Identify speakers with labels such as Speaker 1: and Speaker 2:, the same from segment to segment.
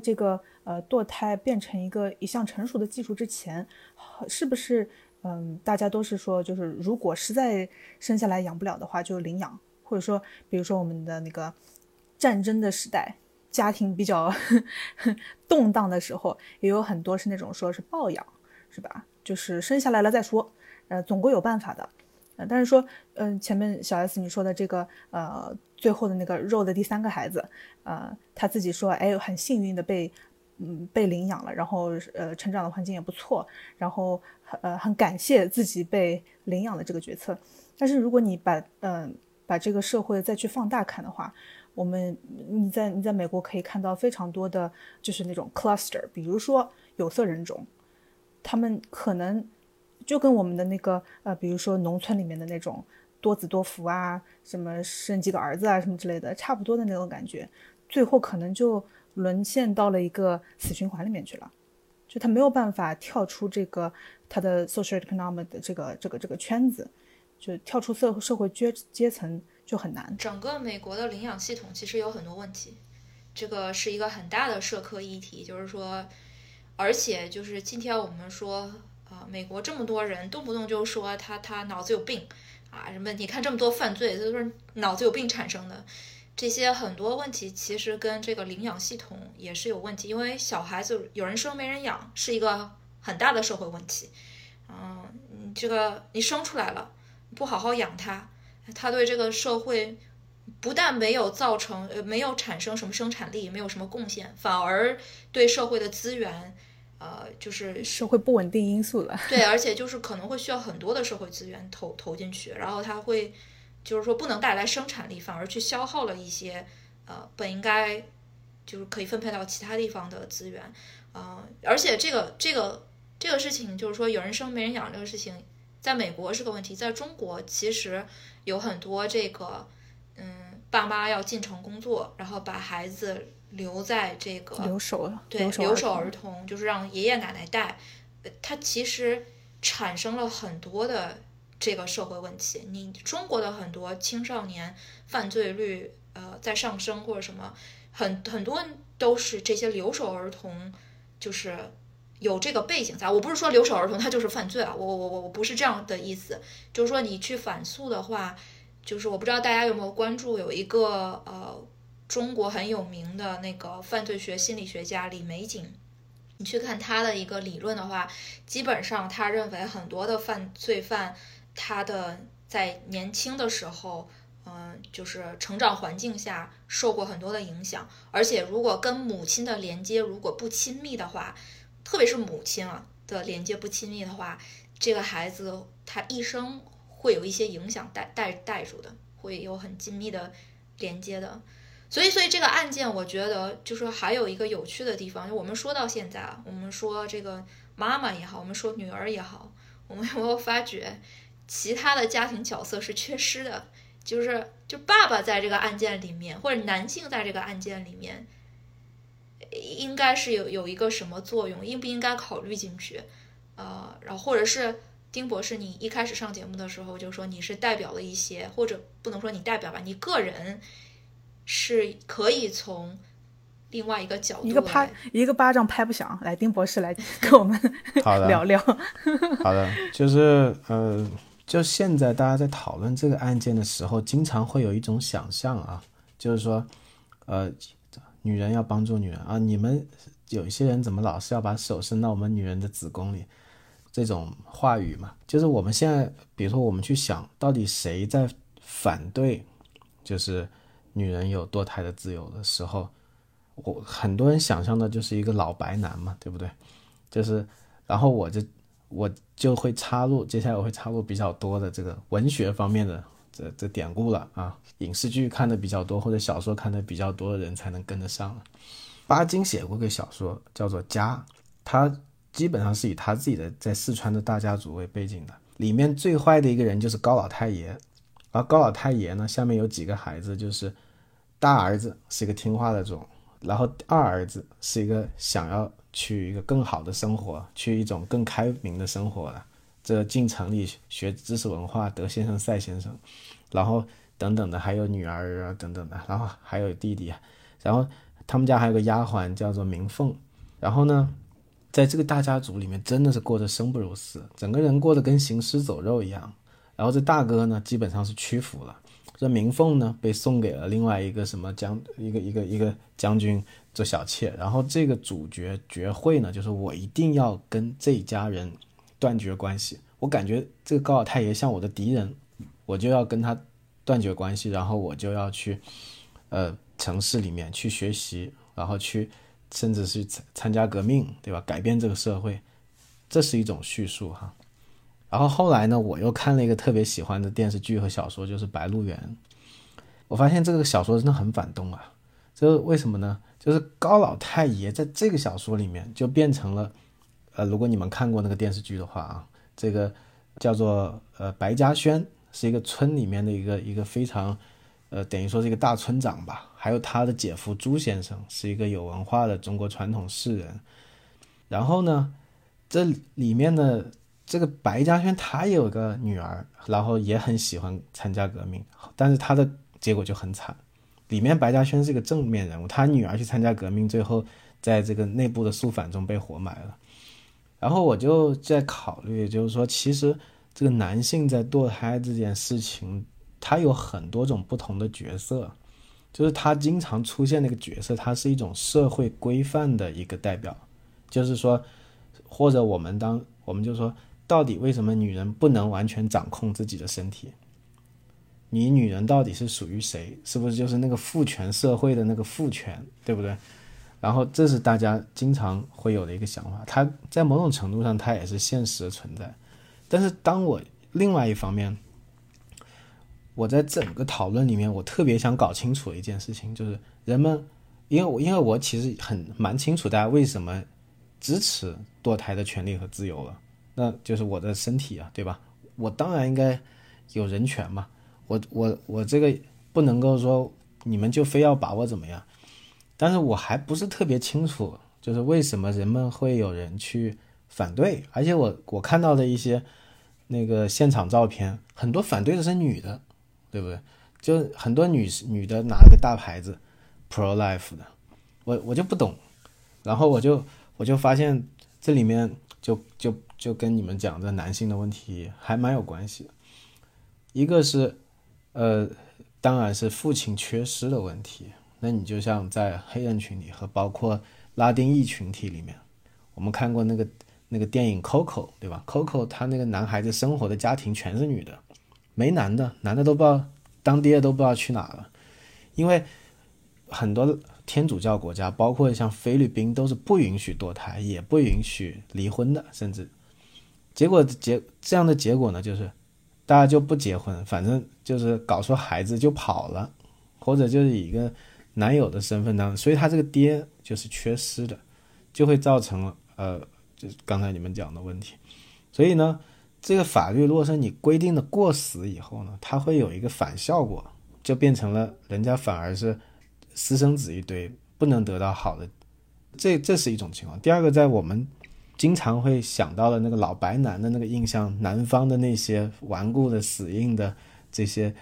Speaker 1: 这个呃堕胎变成一个一项成熟的技术之前，是不是嗯大家都是说就是如果实在生下来养不了的话就领养，或者说比如说我们的那个战争的时代，家庭比较 动荡的时候，也有很多是那种说是抱养，是吧？就是生下来了再说，呃，总归有办法的。呃，但是说，嗯，前面小 S 你说的这个，呃，最后的那个肉的第三个孩子，呃，他自己说，哎，很幸运的被，嗯，被领养了，然后，呃，成长的环境也不错，然后，呃，很感谢自己被领养的这个决策。但是如果你把，嗯，把这个社会再去放大看的话，我们你在你在美国可以看到非常多的就是那种 cluster，比如说有色人种，他们可能。就跟我们的那个呃，比如说农村里面的那种多子多福啊，什么生几个儿子啊，什么之类的，差不多的那种感觉，最后可能就沦陷到了一个死循环里面去了，就他没有办法跳出这个他的 social economic 的这个这个这个圈子，就跳出社社会阶阶层就很难。
Speaker 2: 整个美国的领养系统其实有很多问题，这个是一个很大的社科议题，就是说，而且就是今天我们说。啊，美国这么多人，动不动就说他他脑子有病，啊什么？你看这么多犯罪，都是脑子有病产生的。这些很多问题其实跟这个领养系统也是有问题，因为小孩子有人生没人养，是一个很大的社会问题。嗯，这个你生出来了，不好好养他，他对这个社会不但没有造成呃没有产生什么生产力，没有什么贡献，反而对社会的资源。呃，就是
Speaker 1: 社会不稳定因素了。
Speaker 2: 对，而且就是可能会需要很多的社会资源投投进去，然后它会就是说不能带来生产力，反而去消耗了一些呃本应该就是可以分配到其他地方的资源。呃，而且这个这个这个事情就是说有人生没人养这个事情，在美国是个问题，在中国其实有很多这个嗯爸妈要进城工作，然后把孩子。留在这个
Speaker 1: 留守
Speaker 2: 对留守儿童，就是让爷爷奶奶带，它其实产生了很多的这个社会问题。你中国的很多青少年犯罪率呃在上升或者什么，很很多都是这些留守儿童，就是有这个背景在。我不是说留守儿童他就是犯罪啊，我我我我不是这样的意思，就是说你去反诉的话，就是我不知道大家有没有关注有一个呃。中国很有名的那个犯罪学心理学家李玫瑾，你去看他的一个理论的话，基本上他认为很多的犯罪犯，他的在年轻的时候，嗯，就是成长环境下受过很多的影响，而且如果跟母亲的连接如果不亲密的话，特别是母亲啊的连接不亲密的话，这个孩子他一生会有一些影响带带带住的，会有很紧密的连接的。所以，所以这个案件，我觉得就是还有一个有趣的地方。就我们说到现在啊，我们说这个妈妈也好，我们说女儿也好，我们有没有发觉其他的家庭角色是缺失的？就是，就爸爸在这个案件里面，或者男性在这个案件里面，应该是有有一个什么作用？应不应该考虑进去？呃，然后或者是丁博士，你一开始上节目的时候就说你是代表了一些，或者不能说你代表吧，你个人。是可以从另外一个角度，
Speaker 1: 一个拍一个巴掌拍不响。来，丁博士来跟我们 聊聊。
Speaker 3: 好的，就是呃，就现在大家在讨论这个案件的时候，经常会有一种想象啊，就是说，呃，女人要帮助女人啊，你们有一些人怎么老是要把手伸到我们女人的子宫里？这种话语嘛，就是我们现在，比如说我们去想到底谁在反对，就是。女人有堕胎的自由的时候，我很多人想象的就是一个老白男嘛，对不对？就是，然后我就我就会插入，接下来我会插入比较多的这个文学方面的这这典故了啊，影视剧看的比较多或者小说看的比较多的人才能跟得上。巴金写过个小说叫做《家》，他基本上是以他自己的在四川的大家族为背景的，里面最坏的一个人就是高老太爷。而高老太爷呢，下面有几个孩子，就是大儿子是一个听话的种，然后二儿子是一个想要去一个更好的生活，去一种更开明的生活的，这进城里学知识文化，德先生赛先生，然后等等的，还有女儿啊等等的，然后还有弟弟，然后他们家还有个丫鬟叫做明凤，然后呢，在这个大家族里面真的是过得生不如死，整个人过得跟行尸走肉一样。然后这大哥呢，基本上是屈服了。这明凤呢，被送给了另外一个什么将一个一个一个将军做小妾。然后这个主角绝慧呢，就是我一定要跟这一家人断绝关系。我感觉这个高老太爷像我的敌人，我就要跟他断绝关系，然后我就要去呃城市里面去学习，然后去甚至是参参加革命，对吧？改变这个社会，这是一种叙述哈。然后后来呢，我又看了一个特别喜欢的电视剧和小说，就是《白鹿原》。我发现这个小说真的很反动啊！这为什么呢？就是高老太爷在这个小说里面就变成了，呃，如果你们看过那个电视剧的话啊，这个叫做呃白嘉轩，是一个村里面的一个一个非常，呃，等于说是一个大村长吧。还有他的姐夫朱先生，是一个有文化的中国传统士人。然后呢，这里面的。这个白嘉轩他有个女儿，然后也很喜欢参加革命，但是他的结果就很惨。里面白嘉轩是个正面人物，他女儿去参加革命，最后在这个内部的肃反中被活埋了。然后我就在考虑，就是说，其实这个男性在堕胎这件事情，他有很多种不同的角色，就是他经常出现那个角色，他是一种社会规范的一个代表，就是说，或者我们当我们就说。到底为什么女人不能完全掌控自己的身体？你女人到底是属于谁？是不是就是那个父权社会的那个父权，对不对？然后这是大家经常会有的一个想法，它在某种程度上它也是现实的存在。但是当我另外一方面，我在整个讨论里面，我特别想搞清楚一件事情，就是人们，因为我因为我其实很蛮清楚大家为什么支持堕胎的权利和自由了。那就是我的身体啊，对吧？我当然应该有人权嘛。我我我这个不能够说你们就非要把我怎么样。但是我还不是特别清楚，就是为什么人们会有人去反对。而且我我看到的一些那个现场照片，很多反对的是女的，对不对？就很多女女的拿了个大牌子，pro life 的，我我就不懂。然后我就我就发现这里面就就。就跟你们讲的男性的问题还蛮有关系的，一个是，呃，当然是父亲缺失的问题。那你就像在黑人群体和包括拉丁裔群体里面，我们看过那个那个电影《Coco》，对吧？Coco 他那个男孩子生活的家庭全是女的，没男的，男的都不知道当爹的都不知道去哪了，因为很多。天主教国家，包括像菲律宾，都是不允许堕胎，也不允许离婚的，甚至。结果结这样的结果呢，就是大家就不结婚，反正就是搞出孩子就跑了，或者就是以一个男友的身份当，所以他这个爹就是缺失的，就会造成呃，就是刚才你们讲的问题。所以呢，这个法律如果说你规定的过死以后呢，它会有一个反效果，就变成了人家反而是私生子一堆，不能得到好的，这这是一种情况。第二个，在我们。经常会想到的那个老白男的那个印象，南方的那些顽固的、死硬的这些，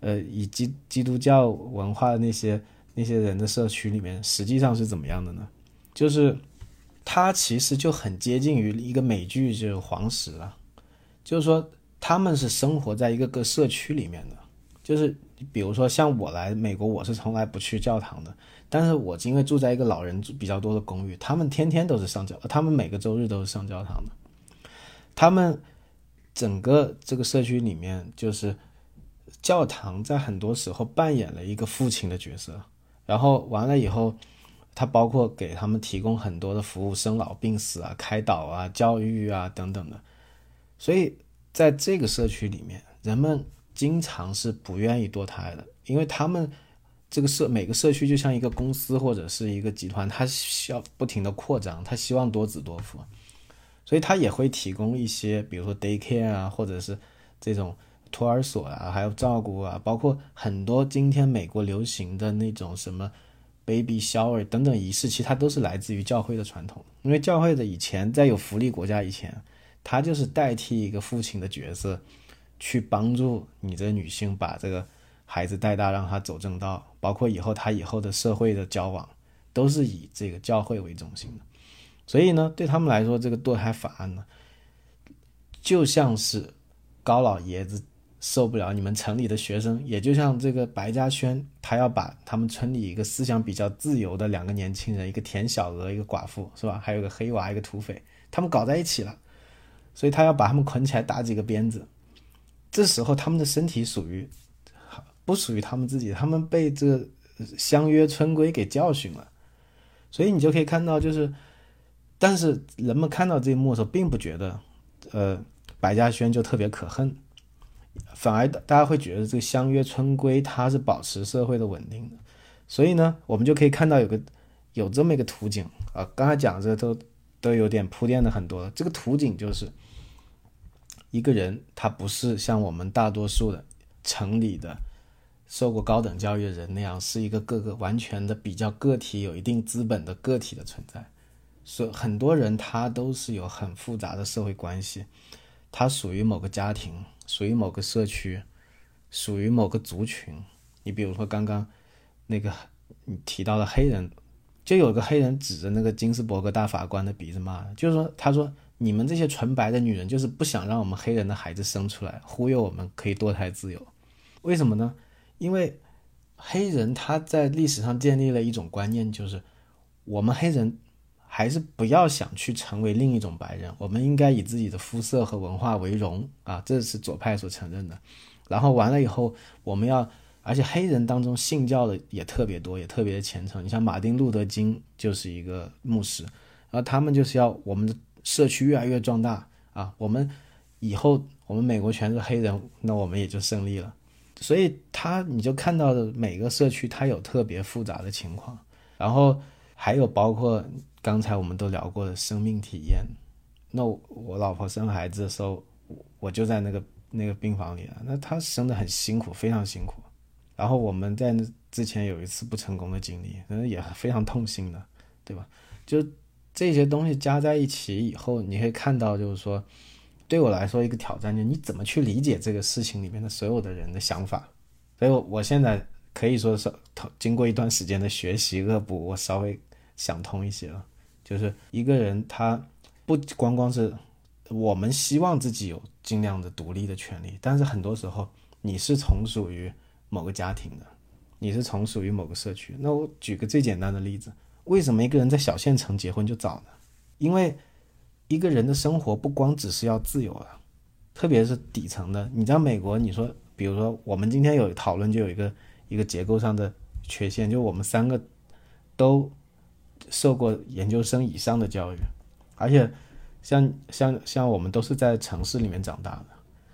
Speaker 3: 呃，以基基督教文化的那些那些人的社区里面，实际上是怎么样的呢？就是他其实就很接近于一个美剧，就是《黄石》了。就是说，他们是生活在一个个社区里面的，就是比如说像我来美国，我是从来不去教堂的。但是我因为住在一个老人比较多的公寓，他们天天都是上教，他们每个周日都是上教堂的。他们整个这个社区里面，就是教堂在很多时候扮演了一个父亲的角色。然后完了以后，他包括给他们提供很多的服务，生老病死啊、开导啊、教育啊等等的。所以在这个社区里面，人们经常是不愿意堕胎的，因为他们。这个社每个社区就像一个公司或者是一个集团，它需要不停的扩张，它希望多子多福，所以它也会提供一些，比如说 daycare 啊，或者是这种托儿所啊，还有照顾啊，包括很多今天美国流行的那种什么 baby shower 等等仪式，其实它都是来自于教会的传统。因为教会的以前在有福利国家以前，他就是代替一个父亲的角色，去帮助你这个女性把这个。孩子带大，让他走正道，包括以后他以后的社会的交往，都是以这个教会为中心的。所以呢，对他们来说，这个堕胎法案呢，就像是高老爷子受不了你们城里的学生，也就像这个白嘉轩，他要把他们村里一个思想比较自由的两个年轻人，一个田小娥，一个寡妇，是吧？还有个黑娃，一个土匪，他们搞在一起了，所以他要把他们捆起来打几个鞭子。这时候他们的身体属于不属于他们自己，他们被这相约村规给教训了，所以你就可以看到，就是，但是人们看到这一幕的时候，并不觉得，呃，白嘉轩就特别可恨，反而大家会觉得这个相约村规它是保持社会的稳定的，所以呢，我们就可以看到有个有这么一个图景啊，刚才讲这都都有点铺垫的很多。了，这个图景就是一个人，他不是像我们大多数的城里的。受过高等教育的人那样，是一个个个完全的比较个体、有一定资本的个体的存在。所很多人他都是有很复杂的社会关系，他属于某个家庭，属于某个社区，属于某个族群。你比如说刚刚那个你提到的黑人，就有个黑人指着那个金斯伯格大法官的鼻子骂，就是说他说你们这些纯白的女人就是不想让我们黑人的孩子生出来，忽悠我们可以堕胎自由，为什么呢？因为黑人他在历史上建立了一种观念，就是我们黑人还是不要想去成为另一种白人，我们应该以自己的肤色和文化为荣啊，这是左派所承认的。然后完了以后，我们要，而且黑人当中信教的也特别多，也特别的虔诚。你像马丁路德金就是一个牧师，然后他们就是要我们的社区越来越壮大啊，我们以后我们美国全是黑人，那我们也就胜利了。所以他，你就看到的每个社区，它有特别复杂的情况，然后还有包括刚才我们都聊过的生命体验。那我老婆生孩子的时候，我就在那个那个病房里了。那她生的很辛苦，非常辛苦。然后我们在之前有一次不成功的经历，那也非常痛心的，对吧？就这些东西加在一起以后，你可以看到，就是说。对我来说，一个挑战就是你怎么去理解这个事情里面的所有的人的想法。所以，我现在可以说是经过一段时间的学习恶补，我稍微想通一些了。就是一个人，他不光光是我们希望自己有尽量的独立的权利，但是很多时候你是从属于某个家庭的，你是从属于某个社区。那我举个最简单的例子：为什么一个人在小县城结婚就早呢？因为一个人的生活不光只是要自由啊，特别是底层的。你知道美国，你说，比如说我们今天有讨论，就有一个一个结构上的缺陷，就我们三个都受过研究生以上的教育，而且像像像我们都是在城市里面长大的。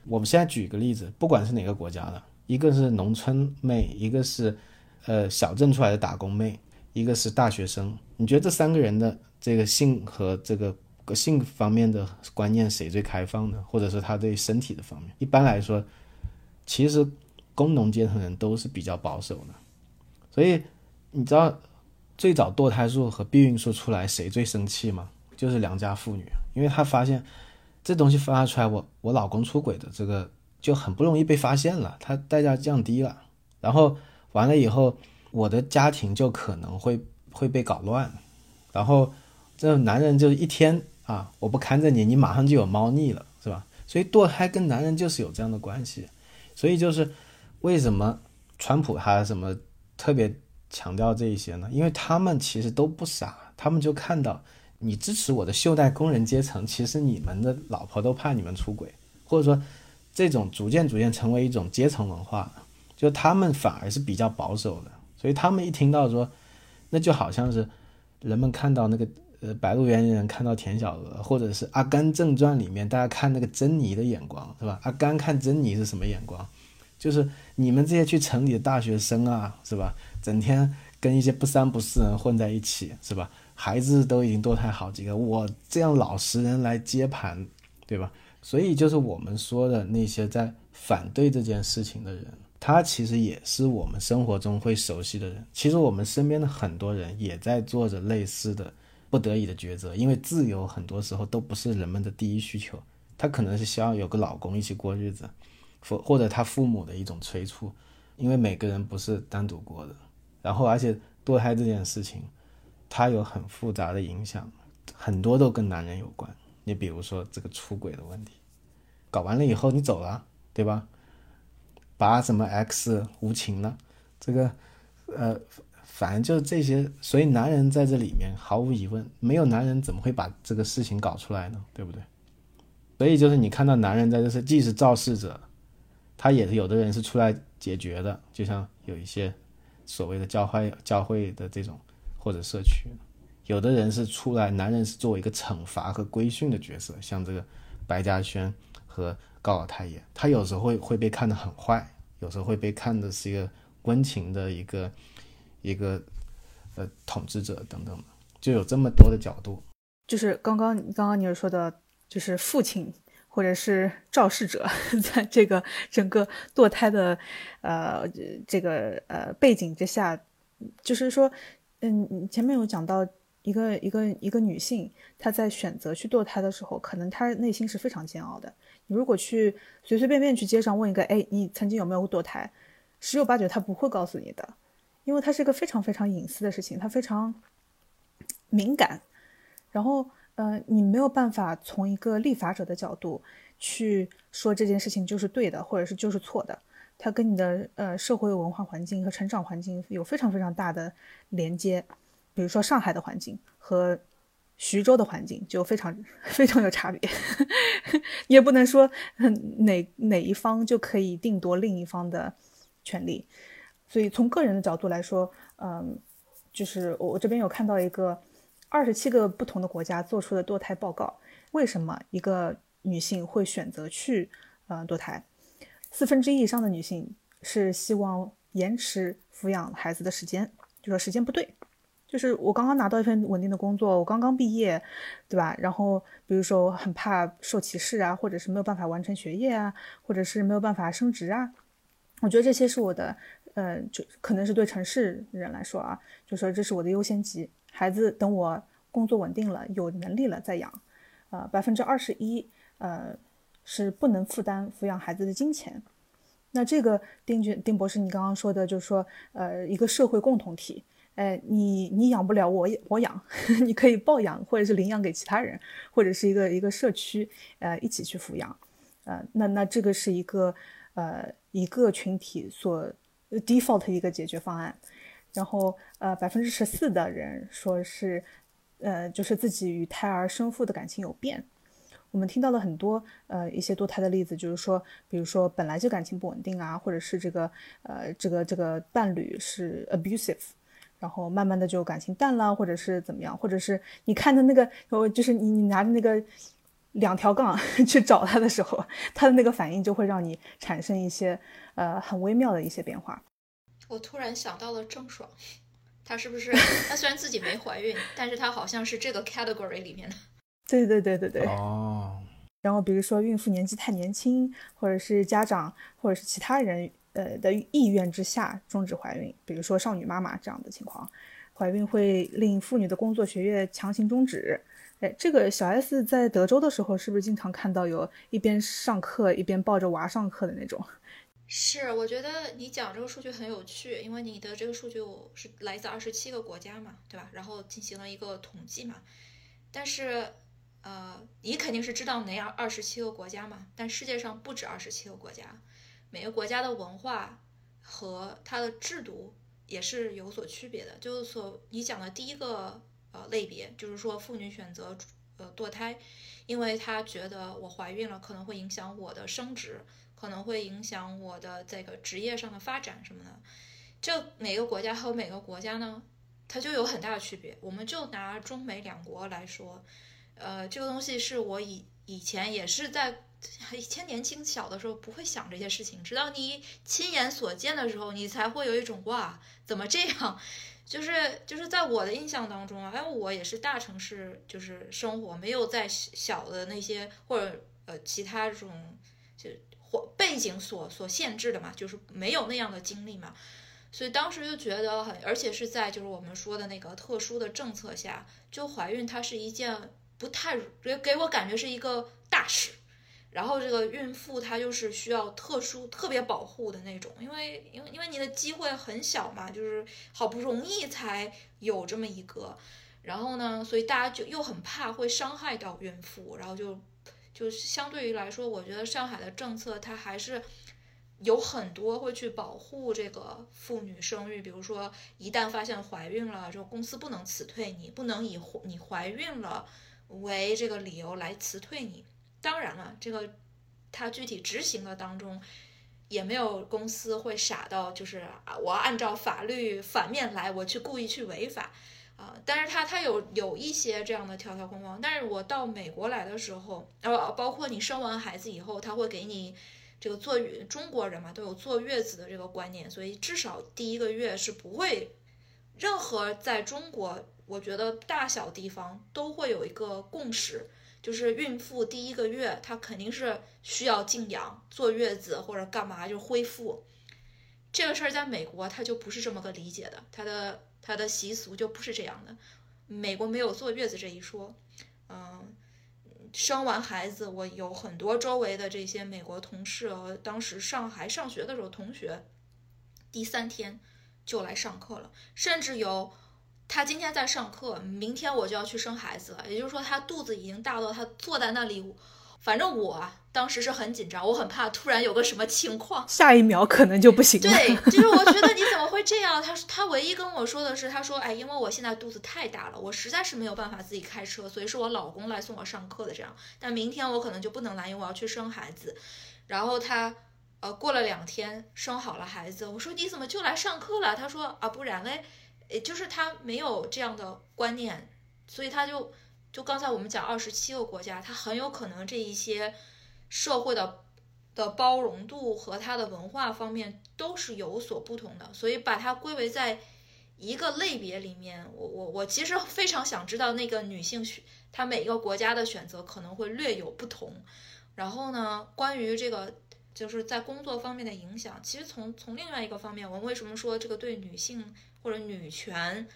Speaker 3: 我们现在举个例子，不管是哪个国家的，一个是农村妹，一个是呃小镇出来的打工妹，一个是大学生。你觉得这三个人的这个性和这个？性方面的观念谁最开放呢？或者是他对身体的方面？一般来说，其实工农阶层人都是比较保守的。所以你知道最早堕胎术和避孕术出来谁最生气吗？就是良家妇女，因为她发现这东西发出来，我我老公出轨的这个就很不容易被发现了，他代价降低了。然后完了以后，我的家庭就可能会会被搞乱。然后这男人就一天。啊！我不看着你，你马上就有猫腻了，是吧？所以堕胎跟男人就是有这样的关系，所以就是为什么川普他什么特别强调这一些呢？因为他们其实都不傻，他们就看到你支持我的袖带工人阶层，其实你们的老婆都怕你们出轨，或者说这种逐渐逐渐成为一种阶层文化，就他们反而是比较保守的，所以他们一听到说，那就好像是人们看到那个。呃，白鹿原人看到田小娥，或者是《阿甘正传》里面，大家看那个珍妮的眼光，是吧？阿甘看珍妮是什么眼光？就是你们这些去城里的大学生啊，是吧？整天跟一些不三不四人混在一起，是吧？孩子都已经堕胎好几个，我这样老实人来接盘，对吧？所以就是我们说的那些在反对这件事情的人，他其实也是我们生活中会熟悉的人。其实我们身边的很多人也在做着类似的。不得已的抉择，因为自由很多时候都不是人们的第一需求，他可能是希望有个老公一起过日子，或或者他父母的一种催促，因为每个人不是单独过的。然后，而且堕胎这件事情，它有很复杂的影响，很多都跟男人有关。你比如说这个出轨的问题，搞完了以后你走了，对吧？把什么 X 无情呢，这个呃，反正就是这些。所以男人在这里面毫无疑问，没有男人怎么会把这个事情搞出来呢？对不对？所以就是你看到男人在这是既是肇事者，他也是有的人是出来解决的，就像有一些所谓的教会教会的这种或者社区，有的人是出来，男人是作为一个惩罚和规训的角色，像这个白嘉轩和高老太爷，他有时候会会被看得很坏，有时候会被看的是一个温情的一个一个呃统治者等等，就有这么多的角度。
Speaker 1: 就是刚刚刚刚你说的。就是父亲或者是肇事者，在这个整个堕胎的呃这个呃背景之下，就是说，嗯，前面有讲到一个一个一个女性，她在选择去堕胎的时候，可能她内心是非常煎熬的。你如果去随随便便去街上问一个，哎，你曾经有没有堕胎？十有八九他不会告诉你的，因为它是一个非常非常隐私的事情，它非常敏感，然后。呃，你没有办法从一个立法者的角度去说这件事情就是对的，或者是就是错的。它跟你的呃社会文化环境和成长环境有非常非常大的连接。比如说上海的环境和徐州的环境就非常 非常有差别。你 也不能说哪哪一方就可以定夺另一方的权利。所以从个人的角度来说，嗯，就是我我这边有看到一个。二十七个不同的国家做出的堕胎报告，为什么一个女性会选择去呃堕胎？四分之一以上的女性是希望延迟抚养孩子的时间，就说时间不对，就是我刚刚拿到一份稳定的工作，我刚刚毕业，对吧？然后比如说很怕受歧视啊，或者是没有办法完成学业啊，或者是没有办法升职啊，我觉得这些是我的，呃，就可能是对城市人来说啊，就说这是我的优先级。孩子等我工作稳定了，有能力了再养。呃，百分之二十一，呃，是不能负担抚养孩子的金钱。那这个丁俊丁博士，你刚刚说的，就是说，呃，一个社会共同体，哎，你你养不了，我我养，你可以抱养或者是领养给其他人，或者是一个一个社区，呃，一起去抚养。呃，那那这个是一个呃一个群体所 default 一个解决方案。然后，呃，百分之十四的人说是，呃，就是自己与胎儿生父的感情有变。我们听到了很多，呃，一些堕胎的例子，就是说，比如说本来就感情不稳定啊，或者是这个，呃，这个这个伴侣是 abusive，然后慢慢的就感情淡了，或者是怎么样，或者是你看的那个，就是你你拿着那个两条杠 去找他的时候，他的那个反应就会让你产生一些，呃，很微妙的一些变化。
Speaker 2: 我突然想到了郑爽，她是不是？她虽然自己没怀孕，但是她好像是这个 category 里面的。
Speaker 1: 对对对对对。
Speaker 3: 哦。
Speaker 1: 然后比如说孕妇年纪太年轻，或者是家长或者是其他人呃的意愿之下终止怀孕，比如说少女妈妈这样的情况，怀孕会令妇女的工作学业强行终止。哎，这个小 S 在德州的时候，是不是经常看到有一边上课一边抱着娃上课的那种？
Speaker 2: 是，我觉得你讲这个数据很有趣，因为你的这个数据是来自二十七个国家嘛，对吧？然后进行了一个统计嘛。但是，呃，你肯定是知道哪样二十七个国家嘛？但世界上不止二十七个国家，每个国家的文化和它的制度也是有所区别的。就是说，你讲的第一个呃类别，就是说妇女选择呃堕胎，因为她觉得我怀孕了可能会影响我的生殖。可能会影响我的这个职业上的发展什么的，这每个国家和每个国家呢，它就有很大的区别。我们就拿中美两国来说，呃，这个东西是我以以前也是在以前年轻小的时候不会想这些事情，直到你亲眼所见的时候，你才会有一种哇，怎么这样？就是就是在我的印象当中啊，因为我也是大城市就是生活，没有在小的那些或者呃其他这种就或。背景所所限制的嘛，就是没有那样的经历嘛，所以当时就觉得很，而且是在就是我们说的那个特殊的政策下，就怀孕它是一件不太给给我感觉是一个大事，然后这个孕妇她就是需要特殊特别保护的那种，因为因为因为你的机会很小嘛，就是好不容易才有这么一个，然后呢，所以大家就又很怕会伤害到孕妇，然后就就相对于来说，我觉得上海的政策它还是有很多会去保护这个妇女生育，比如说一旦发现怀孕了，就公司不能辞退你，不能以你怀孕了为这个理由来辞退你。当然了，这个他具体执行的当中，也没有公司会傻到就是啊，我按照法律反面来，我去故意去违法啊。但是他他有有一些这样的条条框框。但是我到美国来的时候，呃，包括你生完孩子以后，他会给你这个坐月，中国人嘛都有坐月子的这个观念，所以至少第一个月是不会任何在中国，我觉得大小地方都会有一个共识。就是孕妇第一个月，她肯定是需要静养、坐月子或者干嘛，就恢复。这个事儿在美国，他就不是这么个理解的，他的他的习俗就不是这样的。美国没有坐月子这一说。嗯，生完孩子，我有很多周围的这些美国同事，当时上还上学的时候，同学第三天就来上课了，甚至有。他今天在上课，明天我就要去生孩子了。也就是说，他肚子已经大到他坐在那里。反正我当时是很紧张，我很怕突然有个什么情况，
Speaker 1: 下一秒可能就不行了。
Speaker 2: 对，就是我觉得你怎么会这样？他他唯一跟我说的是，他说，哎，因为我现在肚子太大了，我实在是没有办法自己开车，所以是我老公来送我上课的。这样，但明天我可能就不能来，因为我要去生孩子。然后他呃过了两天生好了孩子，我说你怎么就来上课了？他说啊，不然嘞。也就是他没有这样的观念，所以他就就刚才我们讲二十七个国家，他很有可能这一些社会的的包容度和他的文化方面都是有所不同的，所以把它归为在一个类别里面。我我我其实非常想知道那个女性选，她每一个国家的选择可能会略有不同。然后呢，关于这个就是在工作方面的影响，其实从从另外一个方面，我们为什么说这个对女性？或者女权，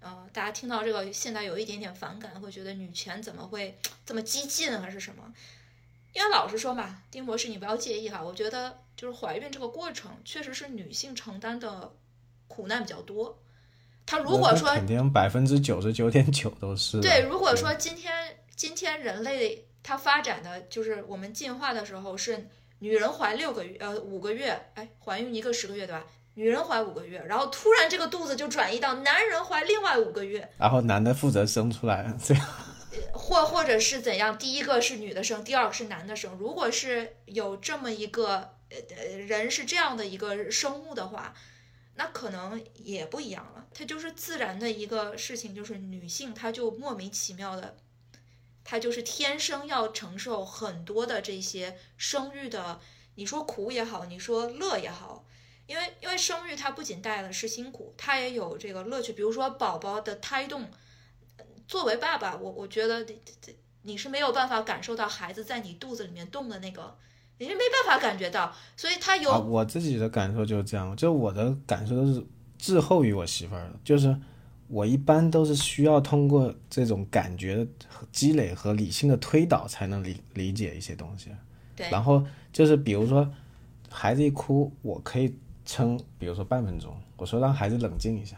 Speaker 2: 呃，大家听到这个现在有一点点反感，会觉得女权怎么会这么激进还是什么？因为老实说嘛，丁博士你不要介意哈，我觉得就是怀孕这个过程确实是女性承担的苦难比较多。她如果说
Speaker 3: 肯定百分之九十九点九都是
Speaker 2: 对，如果说今天今天人类它发展的就是我们进化的时候是女人怀六个月呃五个月，哎，怀孕一个十个月对吧？女人怀五个月，然后突然这个肚子就转移到男人怀另外五个月，
Speaker 3: 然后男的负责生出来，这样，
Speaker 2: 或或者是怎样？第一个是女的生，第二个是男的生。如果是有这么一个呃人是这样的一个生物的话，那可能也不一样了。它就是自然的一个事情，就是女性她就莫名其妙的，他就是天生要承受很多的这些生育的，你说苦也好，你说乐也好。因为因为生育它不仅带的是辛苦，它也有这个乐趣。比如说宝宝的胎动，作为爸爸，我我觉得你是没有办法感受到孩子在你肚子里面动的那个，你是没办法感觉到。所以他有
Speaker 3: 我自己的感受就是这样，就我的感受都是滞后于我媳妇儿的，就是我一般都是需要通过这种感觉积累和理性的推导才能理理解一些东西。
Speaker 2: 对，
Speaker 3: 然后就是比如说孩子一哭，我可以。撑，比如说半分钟，我说让孩子冷静一下，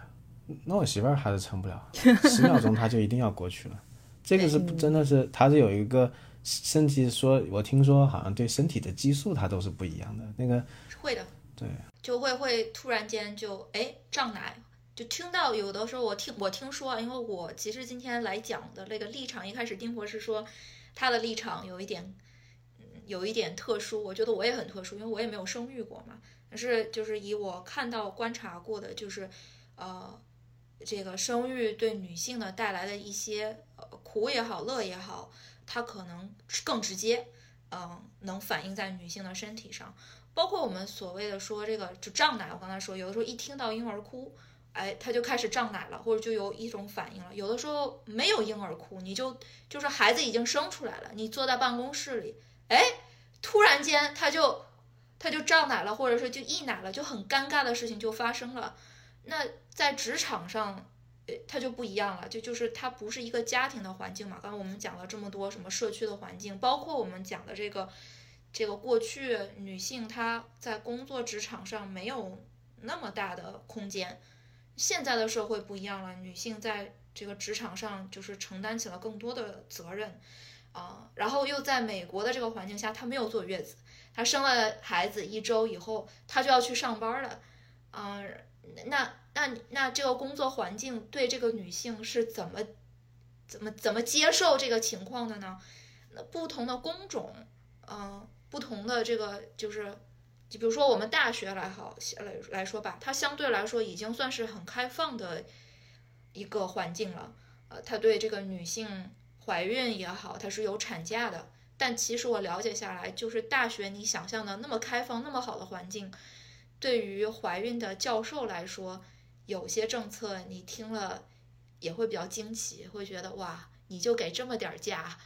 Speaker 3: 那我媳妇儿还是撑不了，十秒钟她就一定要过去了。这个是真的是，它是有一个，甚至说，我听说好像对身体的激素它都是不一样的。那个
Speaker 2: 会的，
Speaker 3: 对，
Speaker 2: 就会会突然间就哎胀奶，就听到有的时候我听我听说，因为我其实今天来讲的那个立场，一开始丁博士说他的立场有一点，有一点特殊，我觉得我也很特殊，因为我也没有生育过嘛。但是，就是以我看到观察过的，就是，呃，这个生育对女性呢带来的一些呃苦也好，乐也好，它可能更直接，嗯，能反映在女性的身体上。包括我们所谓的说这个就胀奶，我刚才说，有的时候一听到婴儿哭，哎，他就开始胀奶了，或者就有一种反应了。有的时候没有婴儿哭，你就就是孩子已经生出来了，你坐在办公室里，哎，突然间他就。他就胀奶了，或者说就溢奶了，就很尴尬的事情就发生了。那在职场上，呃，他就不一样了，就就是他不是一个家庭的环境嘛。刚刚我们讲了这么多什么社区的环境，包括我们讲的这个这个过去女性她在工作职场上没有那么大的空间，现在的社会不一样了，女性在这个职场上就是承担起了更多的责任，啊，然后又在美国的这个环境下，她没有坐月子，她生了孩子一周以后，她就要去上班了，啊，那那那这个工作环境对这个女性是怎么怎么怎么接受这个情况的呢？那不同的工种，嗯。不同的这个就是，就比如说我们大学来好来来说吧，它相对来说已经算是很开放的一个环境了。呃，它对这个女性怀孕也好，它是有产假的。但其实我了解下来，就是大学你想象的那么开放、那么好的环境，对于怀孕的教授来说，有些政策你听了也会比较惊奇，会觉得哇，你就给这么点儿假，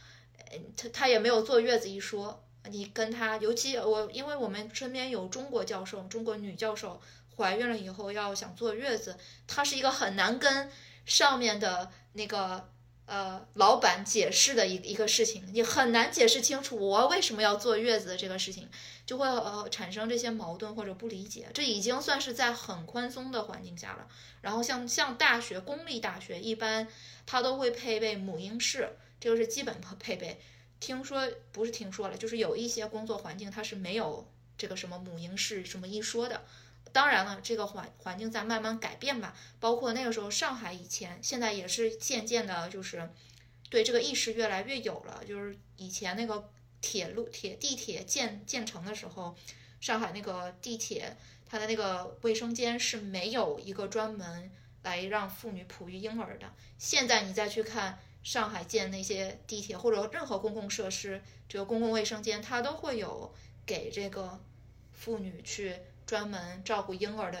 Speaker 2: 他他也没有坐月子一说。你跟他，尤其我，因为我们身边有中国教授，中国女教授怀孕了以后要想坐月子，她是一个很难跟上面的那个呃老板解释的一一个事情，你很难解释清楚我为什么要坐月子这个事情，就会呃产生这些矛盾或者不理解。这已经算是在很宽松的环境下了。然后像像大学公立大学一般，它都会配备母婴室，这个是基本配备。听说不是听说了，就是有一些工作环境它是没有这个什么母婴室什么一说的。当然了，这个环环境在慢慢改变吧。包括那个时候上海以前，现在也是渐渐的，就是对这个意识越来越有了。就是以前那个铁路、铁地铁建建成的时候，上海那个地铁它的那个卫生间是没有一个专门来让妇女哺育婴儿的。现在你再去看。上海建那些地铁或者任何公共设施，这个公共卫生间，它都会有给这个妇女去专门照顾婴儿的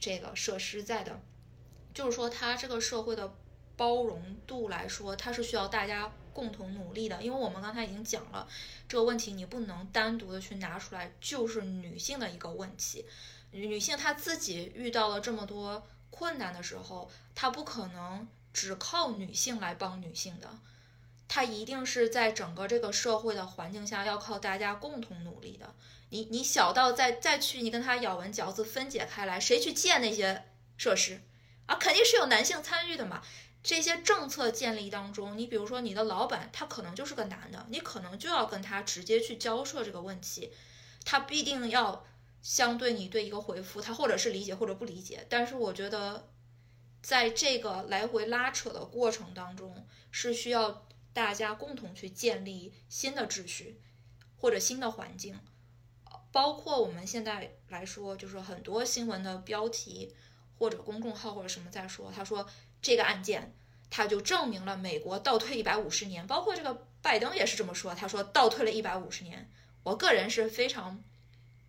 Speaker 2: 这个设施在的。就是说，它这个社会的包容度来说，它是需要大家共同努力的。因为我们刚才已经讲了这个问题，你不能单独的去拿出来，就是女性的一个问题。女性她自己遇到了这么多困难的时候，她不可能。只靠女性来帮女性的，她一定是在整个这个社会的环境下要靠大家共同努力的。你你小到再再去你跟他咬文嚼字分解开来，谁去建那些设施啊？肯定是有男性参与的嘛。这些政策建立当中，你比如说你的老板他可能就是个男的，你可能就要跟他直接去交涉这个问题，他必定要相对你对一个回复，他或者是理解或者不理解。但是我觉得。在这个来回拉扯的过程当中，是需要大家共同去建立新的秩序或者新的环境，包括我们现在来说，就是很多新闻的标题或者公众号或者什么在说，他说这个案件，他就证明了美国倒退一百五十年，包括这个拜登也是这么说，他说倒退了一百五十年。我个人是非常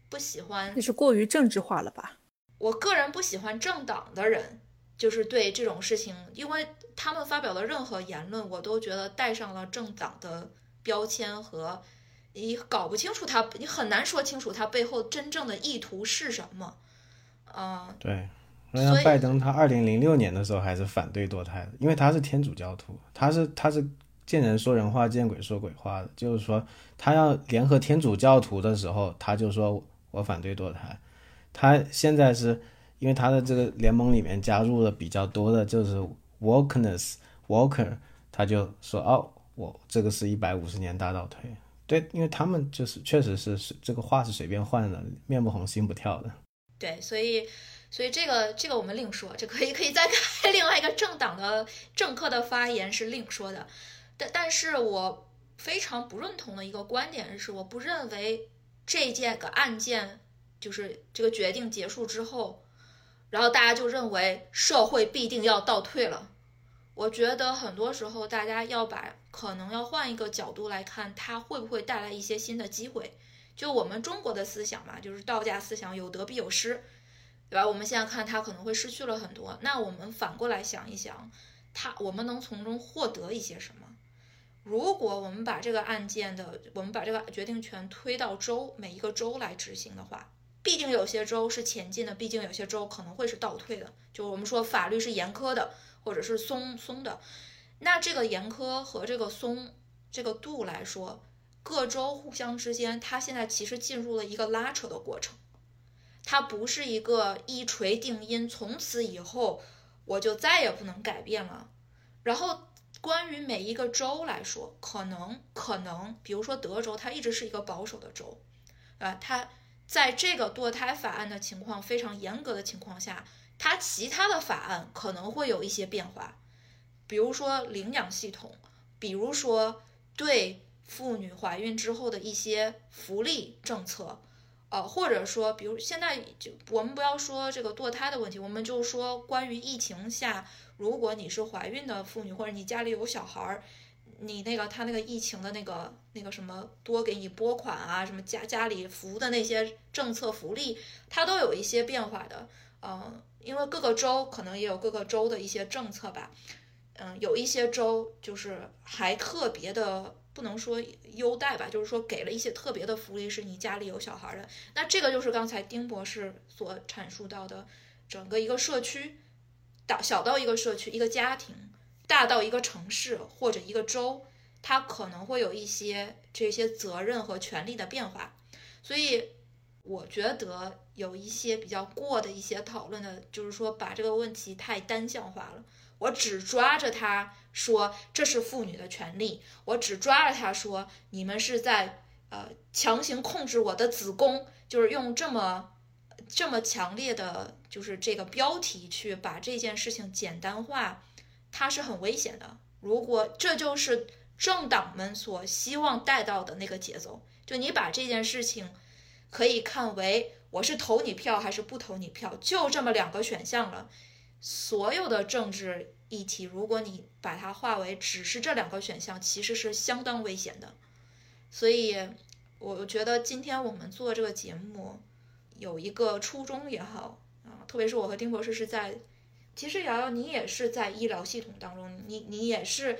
Speaker 2: 不喜欢，
Speaker 1: 那是过于政治化了吧？
Speaker 2: 我个人不喜欢政党的人。就是对这种事情，因为他们发表的任何言论，我都觉得带上了政党的标签和你搞不清楚他，你很难说清楚他背后真正的意图是什么。嗯，
Speaker 3: 对。那像拜登，他二零零六年的时候还是反对堕胎的，因为他是天主教徒，他是他是见人说人话，见鬼说鬼话的。就是说，他要联合天主教徒的时候，他就说我反对堕胎。他现在是。因为他的这个联盟里面加入了比较多的，就是 Walkness Walker，他就说哦，我这个是一百五十年大倒退。对，因为他们就是确实是是这个话是随便换的，面不红心不跳的。
Speaker 2: 对，所以所以这个这个我们另说，这可以可以再开另外一个政党的政客的发言是另说的。但但是我非常不认同的一个观点是，我不认为这件个案件就是这个决定结束之后。然后大家就认为社会必定要倒退了。我觉得很多时候大家要把可能要换一个角度来看，它会不会带来一些新的机会？就我们中国的思想嘛，就是道家思想，有得必有失，对吧？我们现在看它可能会失去了很多，那我们反过来想一想，它我们能从中获得一些什么？如果我们把这个案件的，我们把这个决定权推到州每一个州来执行的话。毕竟有些州是前进的，毕竟有些州可能会是倒退的。就我们说法律是严苛的，或者是松松的，那这个严苛和这个松这个度来说，各州互相之间，它现在其实进入了一个拉扯的过程，它不是一个一锤定音，从此以后我就再也不能改变了。然后关于每一个州来说，可能可能，比如说德州，它一直是一个保守的州，啊，它在这个堕胎法案的情况非常严格的情况下，它其他的法案可能会有一些变化，比如说领养系统，比如说对妇女怀孕之后的一些福利政策，呃，或者说，比如现在就我们不要说这个堕胎的问题，我们就说关于疫情下。如果你是怀孕的妇女，或者你家里有小孩儿，你那个他那个疫情的那个那个什么多给你拨款啊，什么家家里扶的那些政策福利，它都有一些变化的。嗯，因为各个州可能也有各个州的一些政策吧。嗯，有一些州就是还特别的，不能说优待吧，就是说给了一些特别的福利，是你家里有小孩的。那这个就是刚才丁博士所阐述到的整个一个社区。到小到一个社区、一个家庭，大到一个城市或者一个州，它可能会有一些这些责任和权利的变化。所以，我觉得有一些比较过的一些讨论的，就是说把这个问题太单向化了。我只抓着他说这是妇女的权利，我只抓着他说你们是在呃强行控制我的子宫，就是用这么。这么强烈的就是这个标题去把这件事情简单化，它是很危险的。如果这就是政党们所希望带到的那个节奏，就你把这件事情可以看为我是投你票还是不投你票，就这么两个选项了。所有的政治议题，如果你把它化为只是这两个选项，其实是相当危险的。所以，我觉得今天我们做这个节目。有一个初衷也好啊，特别是我和丁博士是在，其实瑶瑶你也是在医疗系统当中，你你也是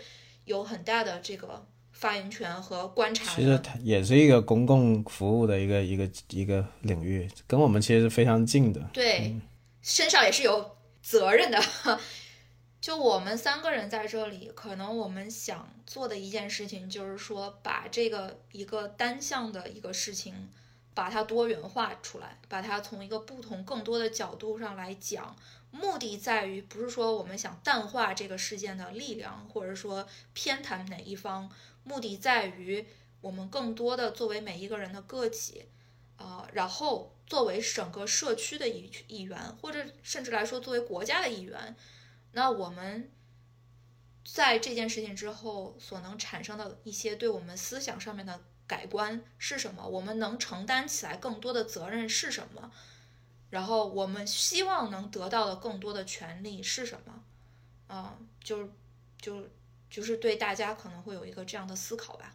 Speaker 2: 有很大的这个发言权和观察。
Speaker 3: 其实它也是一个公共服务的一个一个一个领域，跟我们其实是非常近的。
Speaker 2: 对，身上也是有责任的。就我们三个人在这里，可能我们想做的一件事情，就是说把这个一个单向的一个事情。把它多元化出来，把它从一个不同、更多的角度上来讲，目的在于不是说我们想淡化这个事件的力量，或者说偏袒哪一方，目的在于我们更多的作为每一个人的个体，啊，然后作为整个社区的一一员，或者甚至来说作为国家的一员，那我们在这件事情之后所能产生的一些对我们思想上面的。改观是什么？我们能承担起来更多的责任是什么？然后我们希望能得到的更多的权利是什么？啊，就就就是对大家可能会有一个这样的思考吧。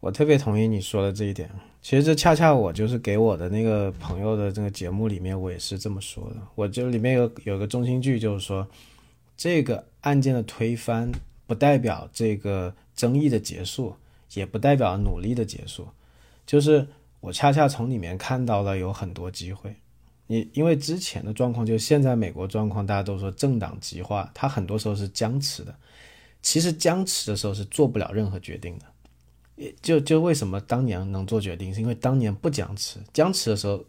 Speaker 3: 我特别同意你说的这一点。其实这恰恰我就是给我的那个朋友的这个节目里面，我也是这么说的。我就里面有有个中心句，就是说这个案件的推翻不代表这个争议的结束。也不代表努力的结束，就是我恰恰从里面看到了有很多机会。你因为之前的状况，就现在美国状况，大家都说政党极化，它很多时候是僵持的。其实僵持的时候是做不了任何决定的。也就就为什么当年能做决定，是因为当年不僵持。僵持的时候，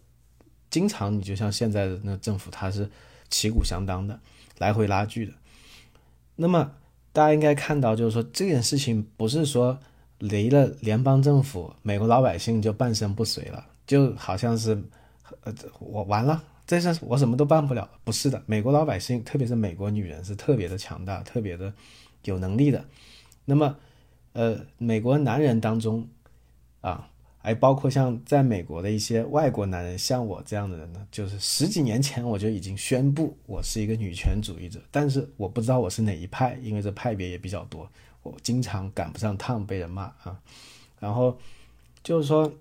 Speaker 3: 经常你就像现在的那政府，它是旗鼓相当的，来回拉锯的。那么大家应该看到，就是说这件事情不是说。离了联邦政府，美国老百姓就半身不遂了，就好像是，呃，我完了，这是我什么都办不了。不是的，美国老百姓，特别是美国女人是特别的强大，特别的有能力的。那么，呃，美国男人当中，啊，还包括像在美国的一些外国男人，像我这样的人呢，就是十几年前我就已经宣布我是一个女权主义者，但是我不知道我是哪一派，因为这派别也比较多。我经常赶不上趟被人骂啊，然后就是说，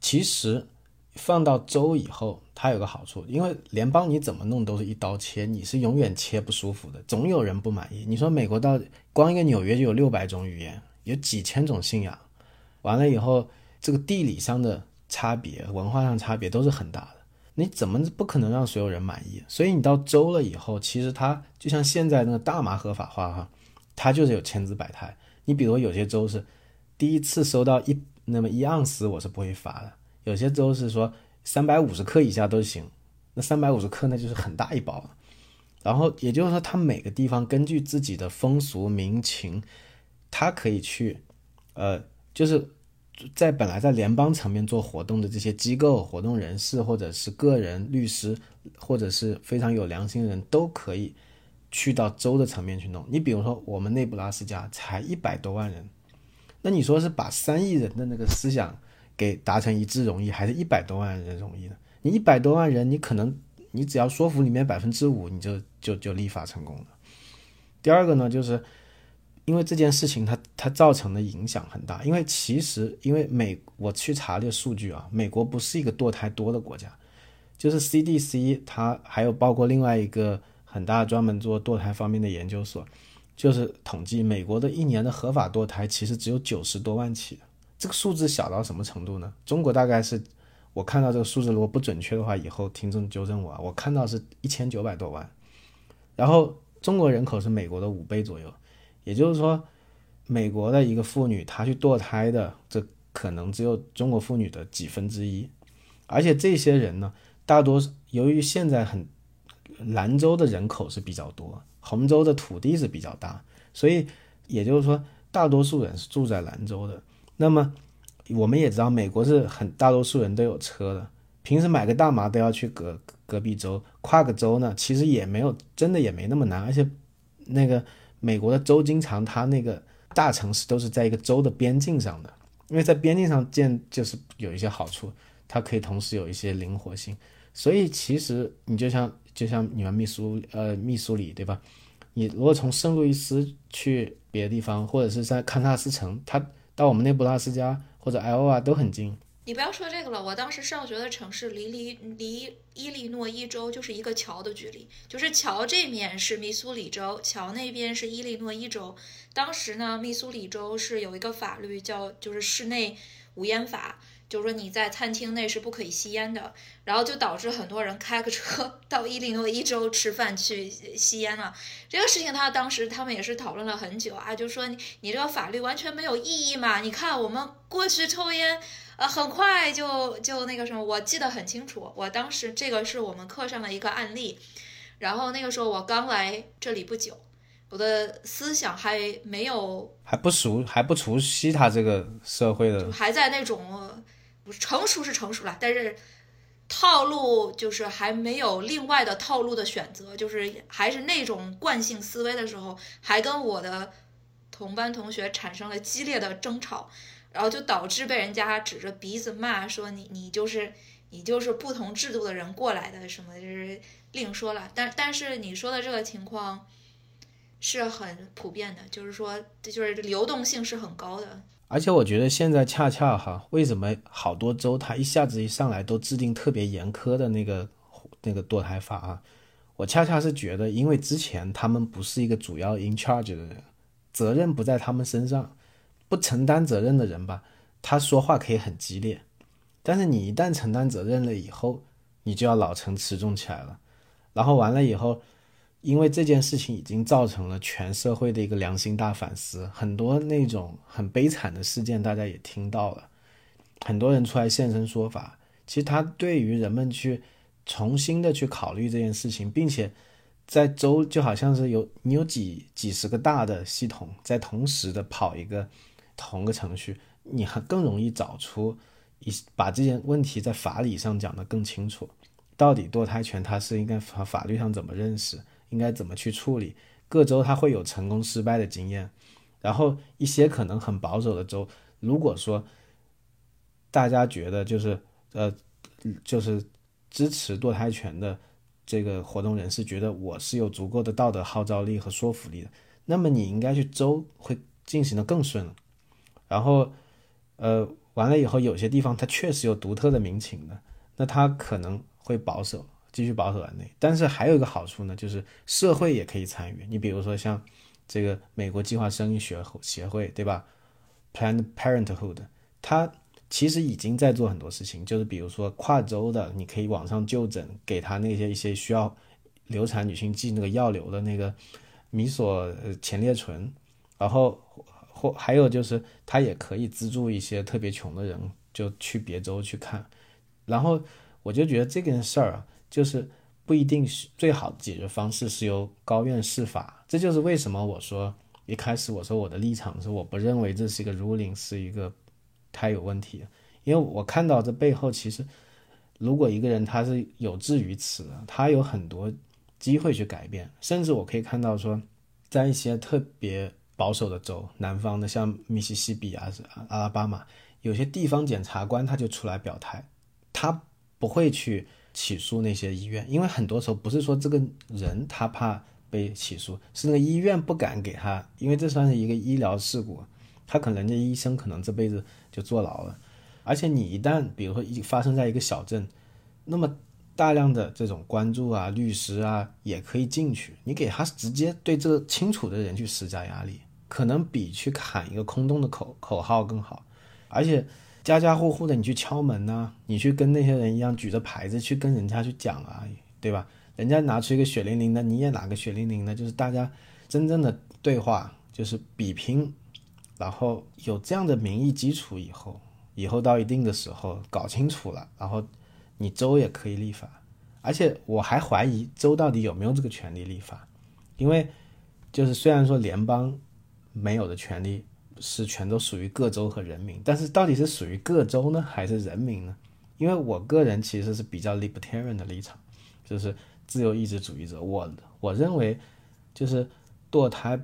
Speaker 3: 其实放到州以后，它有个好处，因为联邦你怎么弄都是一刀切，你是永远切不舒服的，总有人不满意。你说美国到光一个纽约就有六百种语言，有几千种信仰，完了以后这个地理上的差别、文化上差别都是很大的，你怎么不可能让所有人满意？所以你到州了以后，其实它就像现在那个大麻合法化哈。它就是有千姿百态。你比如有些州是第一次收到一那么一盎司，我是不会罚的。有些州是说三百五十克以下都行，那三百五十克那就是很大一包了。然后也就是说，它每个地方根据自己的风俗民情，它可以去，呃，就是在本来在联邦层面做活动的这些机构、活动人士，或者是个人律师，或者是非常有良心的人，都可以去到州的层面去弄。你比如说，我们内布拉斯加才一百多万人，那你说是把三亿人的那个思想给达成一致容易，还是一百多万人容易呢？你一百多万人，你可能。你只要说服里面百分之五，你就就就立法成功了。第二个呢，就是因为这件事情它它造成的影响很大。因为其实因为美我去查这个数据啊，美国不是一个堕胎多的国家，就是 CDC 它还有包括另外一个很大专门做堕胎方面的研究所，就是统计美国的一年的合法堕胎其实只有九十多万起，这个数字小到什么程度呢？中国大概是。我看到这个数字如果不准确的话，以后听众纠正我啊。我看到是一千九百多万，然后中国人口是美国的五倍左右，也就是说，美国的一个妇女她去堕胎的，这可能只有中国妇女的几分之一，而且这些人呢，大多由于现在很兰州的人口是比较多，洪州的土地是比较大，所以也就是说，大多数人是住在兰州的，那么。我们也知道，美国是很大多数人都有车的，平时买个大麻都要去隔隔壁州，跨个州呢，其实也没有真的也没那么难。而且，那个美国的州经常它那个大城市都是在一个州的边境上的，因为在边境上建就是有一些好处，它可以同时有一些灵活性。所以其实你就像就像你们密苏呃密苏里对吧？你如果从圣路易斯去别的地方，或者是在堪萨斯城，它到我们内布拉斯加。或者 L 啊都很近，
Speaker 2: 你不要说这个了。我当时上学的城市离离离伊利诺伊州就是一个桥的距离，就是桥这面是密苏里州，桥那边是伊利诺伊州。当时呢，密苏里州是有一个法律叫就是室内无烟法。就是说你在餐厅内是不可以吸烟的，然后就导致很多人开个车 到伊利诺伊州吃饭去吸烟了。这个事情他当时他们也是讨论了很久啊，就说你你这个法律完全没有意义嘛？你看我们过去抽烟，呃，很快就就那个什么，我记得很清楚，我当时这个是我们课上的一个案例。然后那个时候我刚来这里不久，我的思想还没有
Speaker 3: 还不熟，还不熟悉他这个社会的，
Speaker 2: 还在那种。成熟是成熟了，但是套路就是还没有另外的套路的选择，就是还是那种惯性思维的时候，还跟我的同班同学产生了激烈的争吵，然后就导致被人家指着鼻子骂，说你你就是你就是不同制度的人过来的什么，就是另说了。但但是你说的这个情况是很普遍的，就是说这就是流动性是很高的。
Speaker 3: 而且我觉得现在恰恰哈，为什么好多州它一下子一上来都制定特别严苛的那个那个堕胎法啊？我恰恰是觉得，因为之前他们不是一个主要 in charge 的人，责任不在他们身上，不承担责任的人吧，他说话可以很激烈，但是你一旦承担责任了以后，你就要老成持重起来了，然后完了以后。因为这件事情已经造成了全社会的一个良心大反思，很多那种很悲惨的事件大家也听到了，很多人出来现身说法。其实他对于人们去重新的去考虑这件事情，并且在周就好像是有你有几几十个大的系统在同时的跑一个同个程序，你还更容易找出一把这件问题在法理上讲得更清楚，到底堕胎权它是应该法法律上怎么认识。应该怎么去处理？各州它会有成功失败的经验，然后一些可能很保守的州，如果说大家觉得就是呃就是支持堕胎权的这个活动人士觉得我是有足够的道德号召力和说服力的，那么你应该去州会进行的更顺了。然后呃完了以后，有些地方它确实有独特的民情的，那它可能会保守。继续保守在内，但是还有一个好处呢，就是社会也可以参与。你比如说像这个美国计划生育学协会，对吧？Planned Parenthood，它其实已经在做很多事情，就是比如说跨州的，你可以网上就诊，给他那些一些需要流产女性寄那个药流的那个米索前列醇，然后或还有就是他也可以资助一些特别穷的人，就去别州去看。然后我就觉得这件事儿啊，就是不一定是最好的解决方式是由高院释法。这就是为什么我说一开始我说我的立场是我不认为这是一个 ruling 是一个太有问题，因为我看到这背后其实如果一个人他是有志于此的，他有很多机会去改变，甚至我可以看到说，在一些特别保守的州，南方的像密西西比啊、阿拉巴马，有些地方检察官他就出来表态。他不会去起诉那些医院，因为很多时候不是说这个人他怕被起诉，是那个医院不敢给他，因为这算是一个医疗事故，他可能人家医生可能这辈子就坐牢了。而且你一旦比如说一发生在一个小镇，那么大量的这种关注啊、律师啊也可以进去，你给他直接对这个清楚的人去施加压力，可能比去喊一个空洞的口口号更好，而且。家家户户的你去敲门呐，你去跟那些人一样举着牌子去跟人家去讲啊，对吧？人家拿出一个血淋淋的，你也拿个血淋淋的，就是大家真正的对话，就是比拼，然后有这样的民意基础以后，以后到一定的时候搞清楚了，然后你州也可以立法，而且我还怀疑州到底有没有这个权利立法，因为就是虽然说联邦没有的权利。是全都属于各州和人民，但是到底是属于各州呢，还是人民呢？因为我个人其实是比较 libertarian 的立场，就是自由意志主义者。我我认为，就是堕胎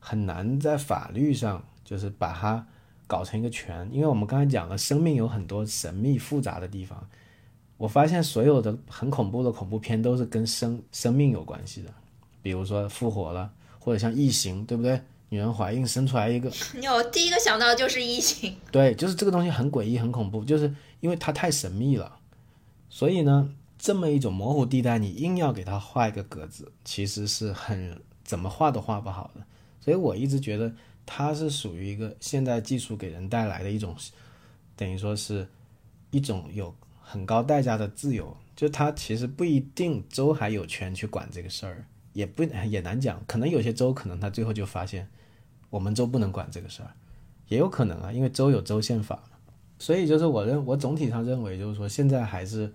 Speaker 3: 很难在法律上就是把它搞成一个权，因为我们刚才讲了，生命有很多神秘复杂的地方。我发现所有的很恐怖的恐怖片都是跟生生命有关系的，比如说复活了，或者像异形，对不对？女人怀孕生出来一个，
Speaker 2: 我第一个想到就是异形。
Speaker 3: 对，就是这个东西很诡异、很恐怖，就是因为它太神秘了，所以呢，这么一种模糊地带，你硬要给它画一个格子，其实是很怎么画都画不好的。所以我一直觉得它是属于一个现代技术给人带来的一种，等于说是一种有很高代价的自由，就它其实不一定州还有权去管这个事儿，也不也难讲，可能有些州可能他最后就发现。我们州不能管这个事儿，也有可能啊，因为州有州宪法嘛。所以就是我认，我总体上认为就是说，现在还是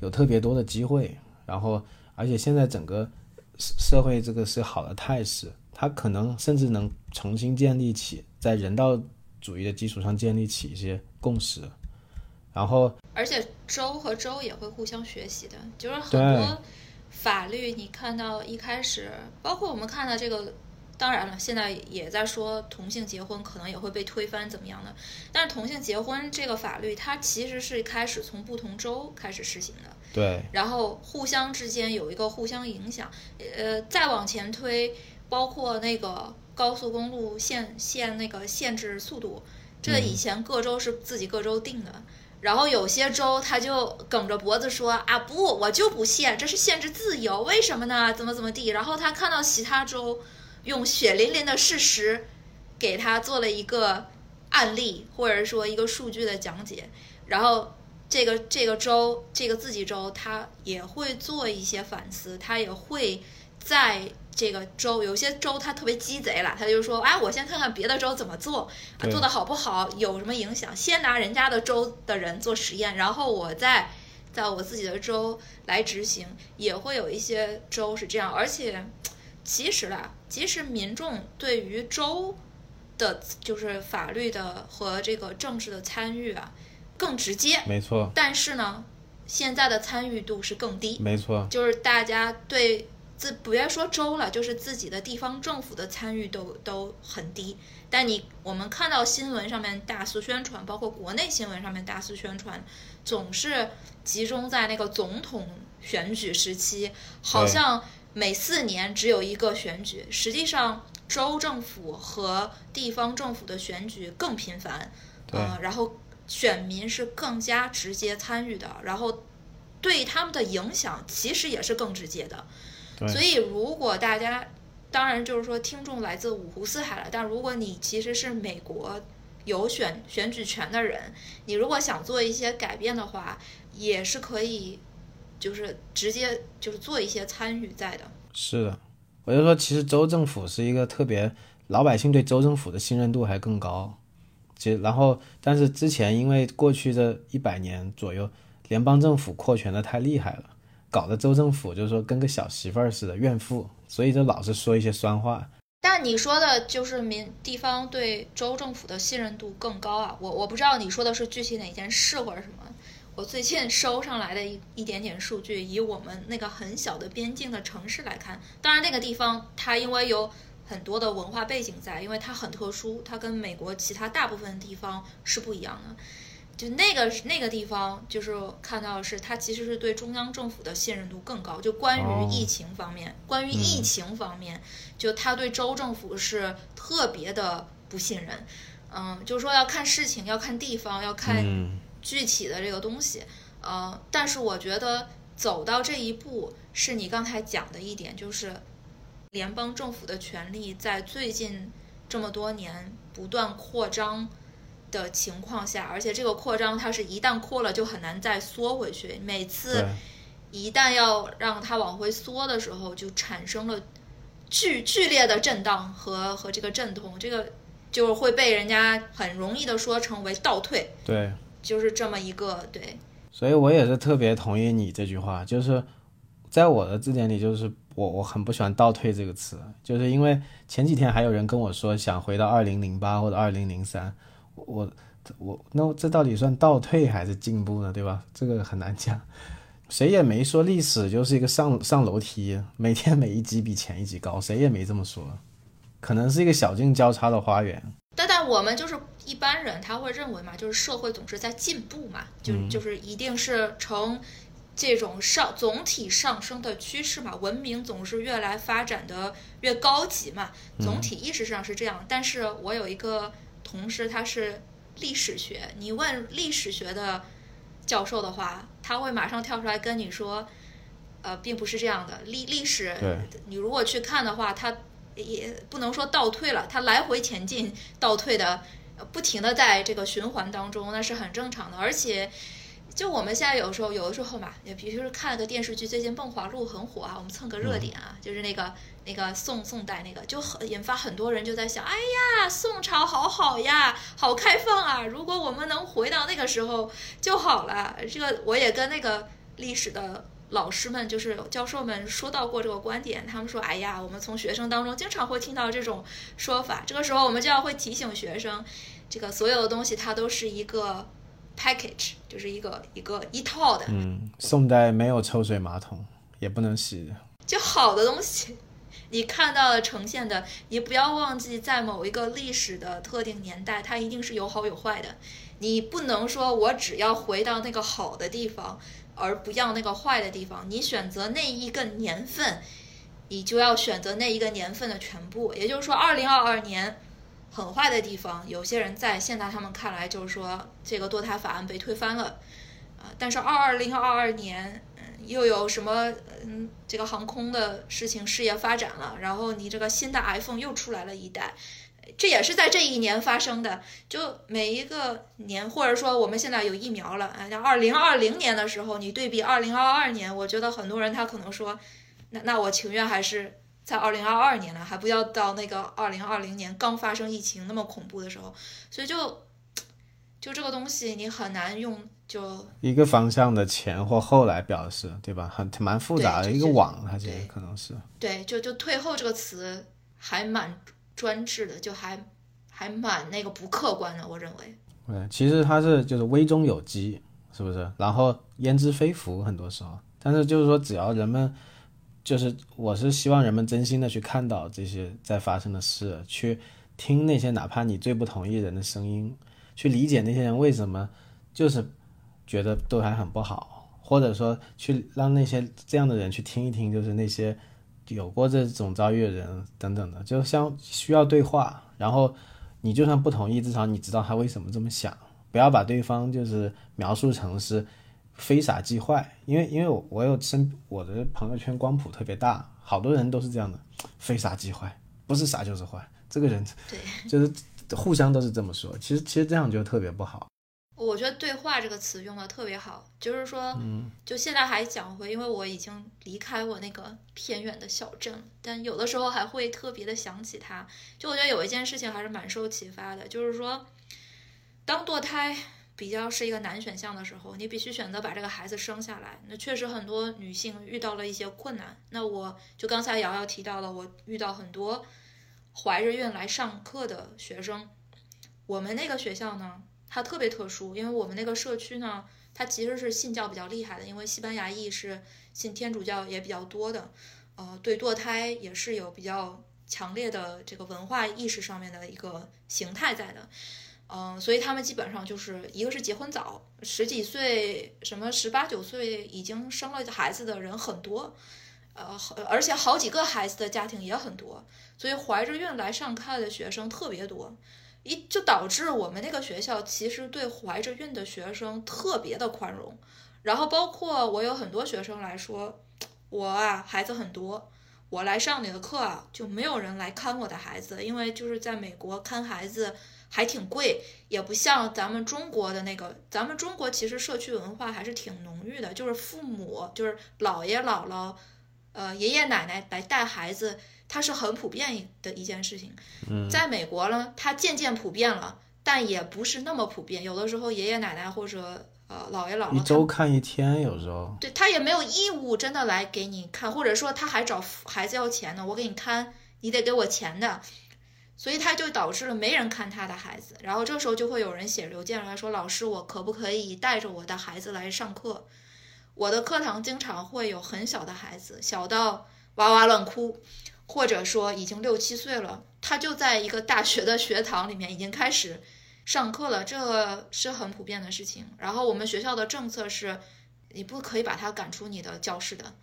Speaker 3: 有特别多的机会。然后，而且现在整个社会这个是好的态势，它可能甚至能重新建立起在人道主义的基础上建立起一些共识。然后，
Speaker 2: 而且州和州也会互相学习的，就是很多法律，你看到一开始，包括我们看到这个。当然了，现在也在说同性结婚可能也会被推翻，怎么样的？但是同性结婚这个法律，它其实是开始从不同州开始实行的。
Speaker 3: 对。
Speaker 2: 然后互相之间有一个互相影响。呃，再往前推，包括那个高速公路限限那个限制速度，这以前各州是自己各州定的。然后有些州他就梗着脖子说啊不，我就不限，这是限制自由，为什么呢？怎么怎么地？然后他看到其他州。用血淋淋的事实给他做了一个案例，或者说一个数据的讲解，然后这个这个州这个自己州他也会做一些反思，他也会在这个州有些州他特别鸡贼了，他就说哎，我先看看别的州怎么做，做的好不好，有什么影响，先拿人家的州的人做实验，然后我再在我自己的州来执行，也会有一些州是这样，而且。其实啦，即使民众对于州的，就是法律的和这个政治的参与啊，更直接，
Speaker 3: 没错。
Speaker 2: 但是呢，现在的参与度是更低，
Speaker 3: 没错。
Speaker 2: 就是大家对自，不要说州了，就是自己的地方政府的参与都都很低。但你我们看到新闻上面大肆宣传，包括国内新闻上面大肆宣传，总是集中在那个总统选举时期，好像。每四年只有一个选举，实际上州政府和地方政府的选举更频繁，嗯，然后选民是更加直接参与的，然后对他们的影响其实也是更直接的。所以，如果大家当然就是说听众来自五湖四海了，但如果你其实是美国有选选举权的人，你如果想做一些改变的话，也是可以。就是直接就是做一些参与在的，
Speaker 3: 是的，我就说其实州政府是一个特别老百姓对州政府的信任度还更高。其实，然后，但是之前因为过去这一百年左右，联邦政府扩权的太厉害了，搞得州政府就是说跟个小媳妇儿似的怨妇，所以就老是说一些酸话。
Speaker 2: 但你说的就是民地方对州政府的信任度更高啊，我我不知道你说的是具体哪件事或者什么。我最近收上来的一一点点数据，以我们那个很小的边境的城市来看，当然那个地方它因为有很多的文化背景在，因为它很特殊，它跟美国其他大部分地方是不一样的。就那个那个地方，就是看到是它其实是对中央政府的信任度更高。就关于疫情方面，关于疫情方面，就他对州政府是特别的不信任。嗯，就是说要看事情，要看地方，要看。具体的这个东西，呃，但是我觉得走到这一步，是你刚才讲的一点，就是联邦政府的权力在最近这么多年不断扩张的情况下，而且这个扩张它是一旦扩了就很难再缩回去，每次一旦要让它往回缩的时候，就产生了剧剧烈的震荡和和这个阵痛，这个就会被人家很容易的说成为倒退。
Speaker 3: 对。
Speaker 2: 就是这么一个对，
Speaker 3: 所以我也是特别同意你这句话，就是在我的字典里，就是我我很不喜欢“倒退”这个词，就是因为前几天还有人跟我说想回到二零零八或者二零零三，我我那这到底算倒退还是进步呢？对吧？这个很难讲，谁也没说历史就是一个上上楼梯，每天每一级比前一级高，谁也没这么说，可能是一个小径交叉的花园。
Speaker 2: 但但我们就是一般人，他会认为嘛，就是社会总是在进步嘛，就就是一定是呈这种上总体上升的趋势嘛，文明总是越来发展的越高级嘛，总体意识上是这样。但是我有一个同事，他是历史学，你问历史学的教授的话，他会马上跳出来跟你说，呃，并不是这样的。历历史，你如果去看的话，他。也不能说倒退了，它来回前进、倒退的，不停的在这个循环当中，那是很正常的。而且，就我们现在有时候，有的时候嘛，也比如说看了个电视剧，最近《梦华录》很火啊，我们蹭个热点啊，就是那个那个宋宋代那个，就很引发很多人就在想，哎呀，宋朝好好呀，好开放啊，如果我们能回到那个时候就好了。这个我也跟那个历史的。老师们就是教授们说到过这个观点，他们说：“哎呀，我们从学生当中经常会听到这种说法。”这个时候我们就要会提醒学生，这个所有的东西它都是一个 package，就是一个一个一套的。
Speaker 3: 嗯，宋代没有抽水马桶，也不能洗。
Speaker 2: 就好的东西，你看到的呈现的，你不要忘记，在某一个历史的特定年代，它一定是有好有坏的。你不能说我只要回到那个好的地方。而不要那个坏的地方，你选择那一个年份，你就要选择那一个年份的全部。也就是说，二零二二年很坏的地方，有些人在现在他们看来就是说这个堕胎法案被推翻了，啊，但是二二零二二年，嗯，又有什么嗯这个航空的事情事业发展了，然后你这个新的 iPhone 又出来了一代。这也是在这一年发生的，就每一个年，或者说我们现在有疫苗了啊，像二零二零年的时候，你对比二零二二年，我觉得很多人他可能说，那那我情愿还是在二零二二年了，还不要到那个二零二零年刚发生疫情那么恐怖的时候，所以就就这个东西你很难用就
Speaker 3: 一个方向的前或后来表示，对吧？很蛮复杂的一个网，它其实可能是
Speaker 2: 对，就就退后这个词还蛮。专制的就还还蛮那个不客观的，我认为。
Speaker 3: 对，其实它是就是危中有机，是不是？然后焉知非福，很多时候。但是就是说，只要人们，就是我是希望人们真心的去看到这些在发生的事，去听那些哪怕你最不同意人的声音，去理解那些人为什么就是觉得都还很不好，或者说去让那些这样的人去听一听，就是那些。有过这种遭遇的人等等的，就像需要对话，然后你就算不同意，至少你知道他为什么这么想，不要把对方就是描述成是非傻即坏，因为因为我我有身我的朋友圈光谱特别大，好多人都是这样的，非傻即坏，不是傻就是坏，这个人
Speaker 2: 对，
Speaker 3: 就是互相都是这么说，其实其实这样就特别不好。
Speaker 2: 我觉得“对话”这个词用的特别好，就是说，就现在还讲回，因为我已经离开我那个偏远的小镇了，但有的时候还会特别的想起他。就我觉得有一件事情还是蛮受启发的，就是说，当堕胎比较是一个难选项的时候，你必须选择把这个孩子生下来。那确实很多女性遇到了一些困难。那我就刚才瑶瑶提到了，我遇到很多怀着孕来上课的学生。我们那个学校呢？它特别特殊，因为我们那个社区呢，它其实是信教比较厉害的，因为西班牙裔是信天主教也比较多的，呃，对堕胎也是有比较强烈的这个文化意识上面的一个形态在的，嗯，所以他们基本上就是一个是结婚早，十几岁，什么十八九岁已经生了孩子的人很多，呃，而且好几个孩子的家庭也很多，所以怀着孕来上课的学生特别多。一就导致我们那个学校其实对怀着孕的学生特别的宽容，然后包括我有很多学生来说，我啊孩子很多，我来上你的课啊就没有人来看我的孩子，因为就是在美国看孩子还挺贵，也不像咱们中国的那个，咱们中国其实社区文化还是挺浓郁的，就是父母就是姥爷姥姥，呃爷爷奶奶来带孩子。它是很普遍的一件事情，在美国呢，它渐渐普遍了，但也不是那么普遍。有的时候爷爷奶奶或者呃姥爷姥姥
Speaker 3: 一周看一天，有时候
Speaker 2: 对他也没有义务真的来给你看，或者说他还找孩子要钱呢，我给你看，你得给我钱的，所以他就导致了没人看他的孩子。然后这时候就会有人写邮件来说，老师，我可不可以带着我的孩子来上课？我的课堂经常会有很小的孩子，小到哇哇乱哭。或者说已经六七岁了，他就在一个大学的学堂里面已经开始上课了，这是很普遍的事情。然后我们学校的政策是，你不可以把他赶出你的教室的，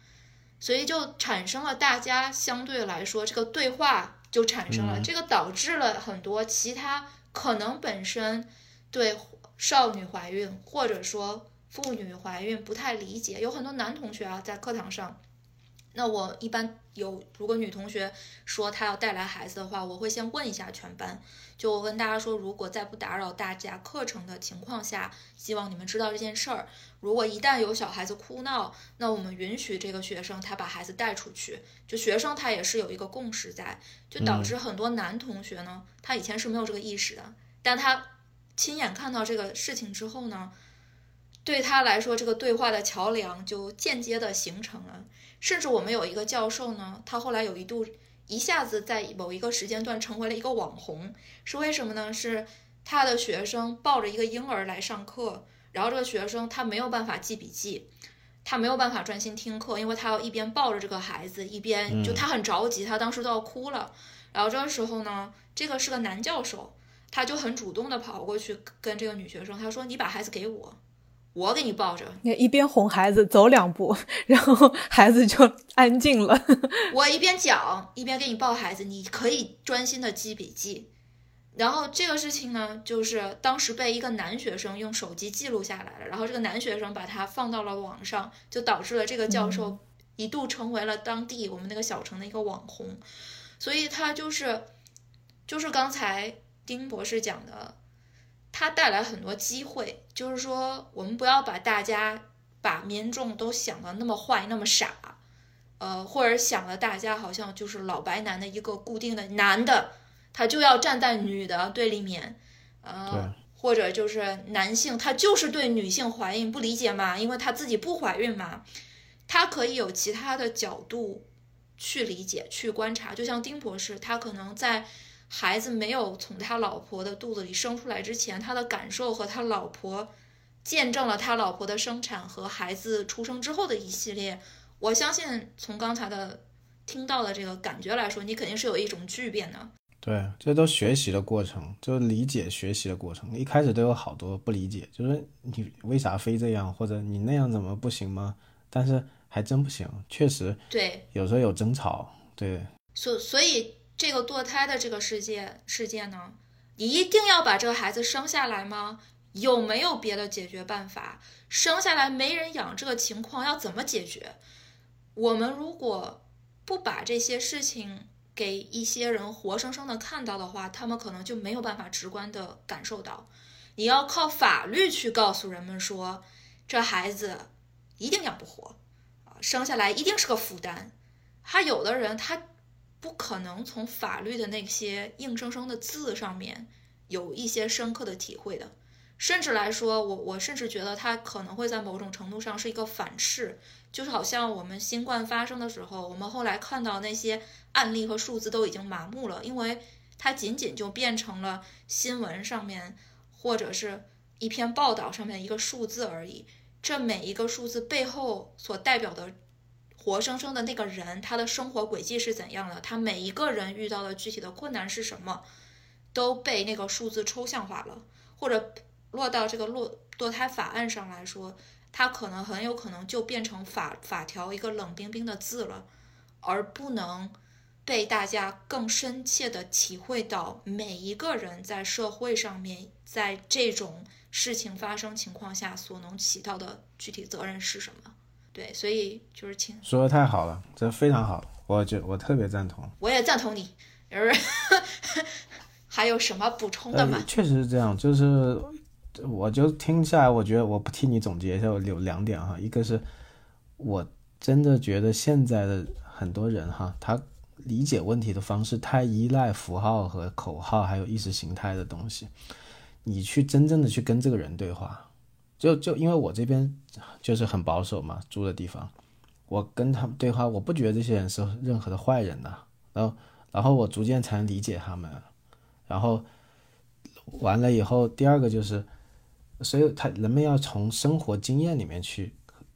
Speaker 2: 所以就产生了大家相对来说这个对话就产生了，这个导致了很多其他可能本身对少女怀孕或者说妇女怀孕不太理解，有很多男同学啊在课堂上。那我一般有，如果女同学说她要带来孩子的话，我会先问一下全班，就我跟大家说，如果在不打扰大家课程的情况下，希望你们知道这件事儿。如果一旦有小孩子哭闹，那我们允许这个学生他把孩子带出去。就学生他也是有一个共识在，就导致很多男同学呢，他以前是没有这个意识的，但他亲眼看到这个事情之后呢，对他来说，这个对话的桥梁就间接的形成了。甚至我们有一个教授呢，他后来有一度一下子在某一个时间段成为了一个网红，是为什么呢？是他的学生抱着一个婴儿来上课，然后这个学生他没有办法记笔记，他没有办法专心听课，因为他要一边抱着这个孩子，一边就他很着急，他当时都要哭了。然后这个时候呢，这个是个男教授，他就很主动的跑过去跟这个女学生他说：“你把孩子给我。”我给你抱着，
Speaker 1: 你一边哄孩子走两步，然后孩子就安静了。
Speaker 2: 我一边讲一边给你抱孩子，你可以专心的记笔记。然后这个事情呢，就是当时被一个男学生用手机记录下来了，然后这个男学生把它放到了网上，就导致了这个教授一度成为了当地我们那个小城的一个网红。所以他就是，就是刚才丁博士讲的。它带来很多机会，就是说，我们不要把大家把民众都想的那么坏、那么傻，呃，或者想的大家好像就是老白男的一个固定的男的，他就要站在女的对立面，呃，或者就是男性他就是对女性怀孕不理解嘛，因为他自己不怀孕嘛，他可以有其他的角度去理解、去观察，就像丁博士，他可能在。孩子没有从他老婆的肚子里生出来之前，他的感受和他老婆见证了他老婆的生产和孩子出生之后的一系列。我相信从刚才的听到的这个感觉来说，你肯定是有一种巨变的。
Speaker 3: 对，这都学习的过程，就是理解学习的过程。一开始都有好多不理解，就是你为啥非这样，或者你那样怎么不行吗？但是还真不行，确实。
Speaker 2: 对，
Speaker 3: 有时候有争吵。对。
Speaker 2: 所所以。这个堕胎的这个事件事件呢，你一定要把这个孩子生下来吗？有没有别的解决办法？生下来没人养这个情况要怎么解决？我们如果不把这些事情给一些人活生生的看到的话，他们可能就没有办法直观的感受到。你要靠法律去告诉人们说，这孩子一定养不活，啊，生下来一定是个负担。他有的人他不可能从法律的那些硬生生的字上面有一些深刻的体会的，甚至来说，我我甚至觉得它可能会在某种程度上是一个反噬，就是好像我们新冠发生的时候，我们后来看到那些案例和数字都已经麻木了，因为它仅仅就变成了新闻上面或者是一篇报道上面一个数字而已。这每一个数字背后所代表的。活生生的那个人，他的生活轨迹是怎样的？他每一个人遇到的具体的困难是什么，都被那个数字抽象化了，或者落到这个落堕胎法案上来说，它可能很有可能就变成法法条一个冷冰冰的字了，而不能被大家更深切的体会到每一个人在社会上面，在这种事情发生情况下所能起到的具体责任是什么。对，所以就是请
Speaker 3: 说的太好了，这非常好，我觉我特别赞同。
Speaker 2: 我也赞同你，就是 还有什么补充的吗？
Speaker 3: 确实是这样，就是我就听下来，我觉得我不替你总结一下，有两点哈，一个是我真的觉得现在的很多人哈，他理解问题的方式太依赖符号和口号，还有意识形态的东西，你去真正的去跟这个人对话。就就因为我这边就是很保守嘛，住的地方，我跟他们对话，我不觉得这些人是任何的坏人呐。然后，然后我逐渐才能理解他们。然后完了以后，第二个就是，所以他人们要从生活经验里面去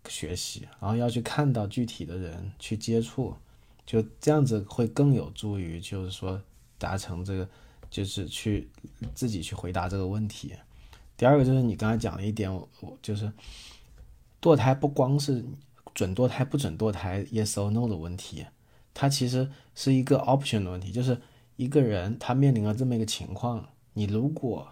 Speaker 3: 学习，然后要去看到具体的人去接触，就这样子会更有助于，就是说达成这个，就是去自己去回答这个问题。第二个就是你刚才讲的一点，我我就是堕胎不光是准堕胎不准堕胎 yes or no 的问题，它其实是一个 option 的问题，就是一个人他面临了这么一个情况，你如果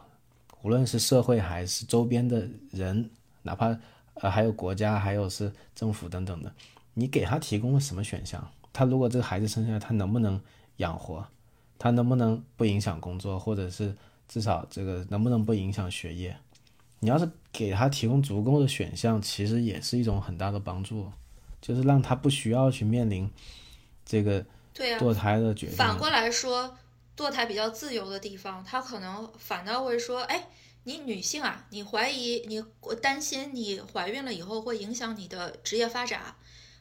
Speaker 3: 无论是社会还是周边的人，哪怕呃还有国家还有是政府等等的，你给他提供了什么选项？他如果这个孩子生下来，他能不能养活？他能不能不影响工作，或者是？至少这个能不能不影响学业？你要是给他提供足够的选项，其实也是一种很大的帮助，就是让他不需要去面临这个堕胎的决定。
Speaker 2: 反过来说，堕胎比较自由的地方，他可能反倒会说：“哎，你女性啊，你怀疑你担心你怀孕了以后会影响你的职业发展，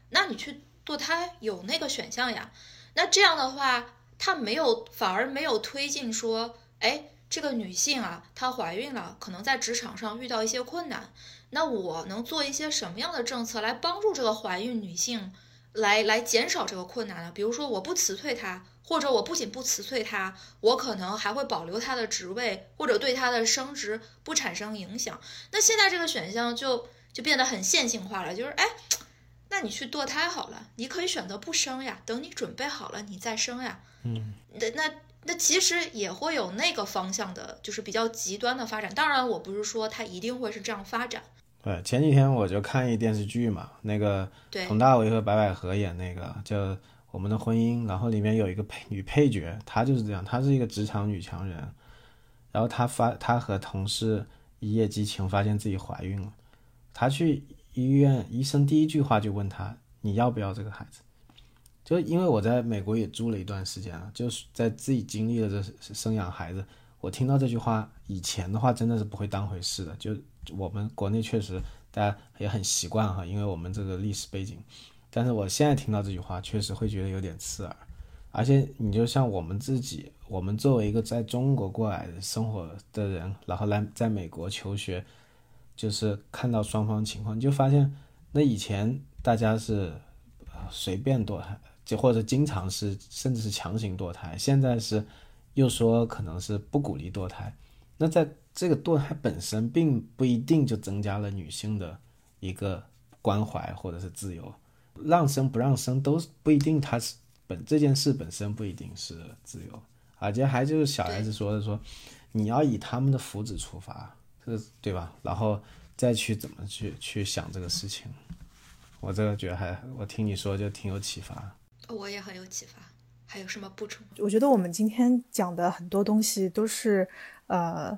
Speaker 2: 那你去堕胎有那个选项呀。那这样的话，他没有反而没有推进说，哎。”这个女性啊，她怀孕了，可能在职场上遇到一些困难。那我能做一些什么样的政策来帮助这个怀孕女性，来来减少这个困难呢？比如说，我不辞退她，或者我不仅不辞退她，我可能还会保留她的职位，或者对她的升职不产生影响。那现在这个选项就就变得很线性化了，就是哎，那你去堕胎好了，你可以选择不生呀，等你准备好了你再生呀。
Speaker 3: 嗯，
Speaker 2: 那那。那其实也会有那个方向的，就是比较极端的发展。当然，我不是说它一定会是这样发展。
Speaker 3: 对，前几天我就看一电视剧嘛，那个佟大为和白百合演那个叫《我们的婚姻》，然后里面有一个配女配角，她就是这样，她是一个职场女强人，然后她发她和同事一夜激情，发现自己怀孕了，她去医院，医生第一句话就问她：“你要不要这个孩子？”就因为我在美国也住了一段时间了，就是在自己经历了这生养孩子，我听到这句话以前的话真的是不会当回事的。就我们国内确实大家也很习惯哈，因为我们这个历史背景。但是我现在听到这句话，确实会觉得有点刺耳。而且你就像我们自己，我们作为一个在中国过来的生活的人，然后来在美国求学，就是看到双方情况，你就发现那以前大家是随便堕胎。就或者经常是，甚至是强行堕胎，现在是又说可能是不鼓励堕胎。那在这个堕胎本身并不一定就增加了女性的一个关怀或者是自由，让生不让生都不一定，它是本这件事本身不一定是自由。而且还就是小孩子说的说，你要以他们的福祉出发，这对吧？然后再去怎么去去想这个事情。我这个觉得还，我听你说就挺有启发。
Speaker 2: 我也很有启发，还有什么补充？
Speaker 1: 我觉得我们今天讲的很多东西都是，呃，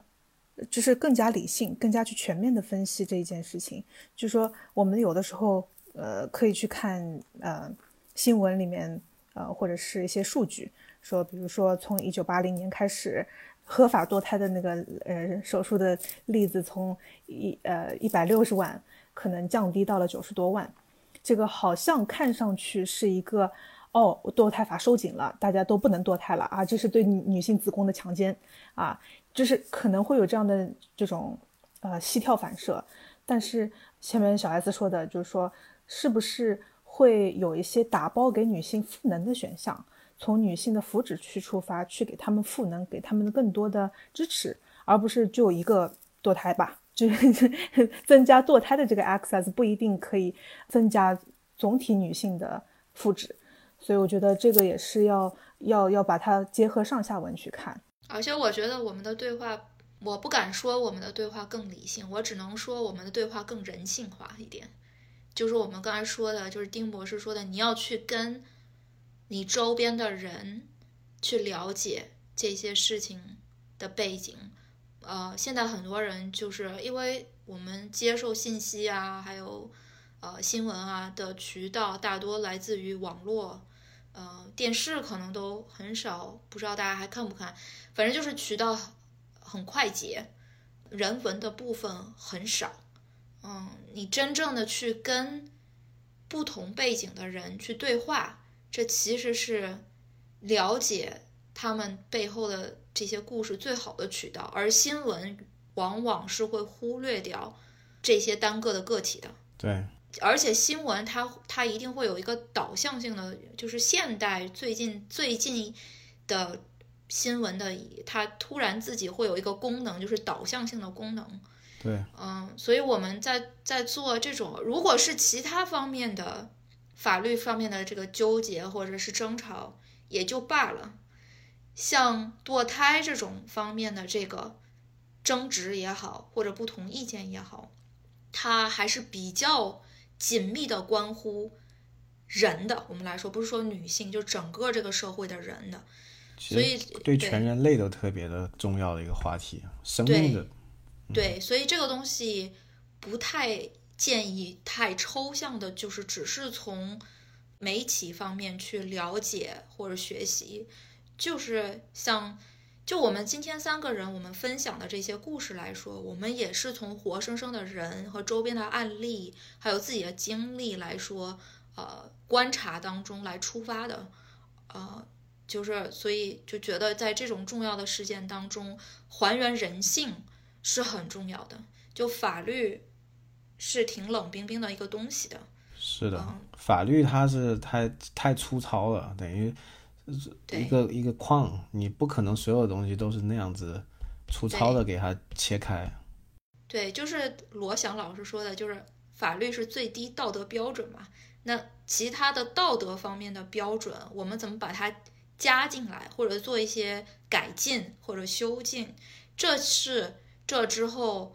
Speaker 1: 就是更加理性、更加去全面的分析这一件事情。就说我们有的时候，呃，可以去看呃新闻里面，呃，或者是一些数据，说比如说从一九八零年开始合法堕胎的那个呃手术的例子，从一呃一百六十万可能降低到了九十多万，这个好像看上去是一个。哦，堕胎法收紧了，大家都不能堕胎了啊！这是对女女性子宫的强奸啊，就是可能会有这样的这种呃膝跳反射。但是前面小 S 说的，就是说是不是会有一些打包给女性赋能的选项，从女性的福祉去出发，去给他们赋能，给他们更多的支持，而不是就一个堕胎吧？就是 增加堕胎的这个 access 不一定可以增加总体女性的福祉。所以我觉得这个也是要要要把它结合上下文去看，
Speaker 2: 而且我觉得我们的对话，我不敢说我们的对话更理性，我只能说我们的对话更人性化一点。就是我们刚才说的，就是丁博士说的，你要去跟你周边的人去了解这些事情的背景。呃，现在很多人就是因为我们接受信息啊，还有呃新闻啊的渠道大多来自于网络。呃，电视可能都很少，不知道大家还看不看？反正就是渠道很快捷，人文的部分很少。嗯，你真正的去跟不同背景的人去对话，这其实是了解他们背后的这些故事最好的渠道。而新闻往往是会忽略掉这些单个的个体的。
Speaker 3: 对。
Speaker 2: 而且新闻它它一定会有一个导向性的，就是现代最近最近的新闻的，它突然自己会有一个功能，就是导向性的功能。
Speaker 3: 对，
Speaker 2: 嗯，所以我们在在做这种，如果是其他方面的法律方面的这个纠结或者是争吵也就罢了，像堕胎这种方面的这个争执也好，或者不同意见也好，它还是比较。紧密的关乎人的，我们来说不是说女性，就整个这个社会的人的，所以
Speaker 3: 对全人类都特别的重要的一个话题，生命的。
Speaker 2: 对，所以这个东西不太建议太抽象的，就是只是从媒体方面去了解或者学习，就是像。就我们今天三个人，我们分享的这些故事来说，我们也是从活生生的人和周边的案例，还有自己的经历来说，呃，观察当中来出发的，呃，就是所以就觉得在这种重要的事件当中，还原人性是很重要的。就法律是挺冷冰冰的一个东西的。
Speaker 3: 是的，法律它是太太粗糙了，等于。一个一个框，你不可能所有东西都是那样子粗糙的给它切开。
Speaker 2: 对，就是罗翔老师说的，就是法律是最低道德标准嘛。那其他的道德方面的标准，我们怎么把它加进来，或者做一些改进或者修进？这是这之后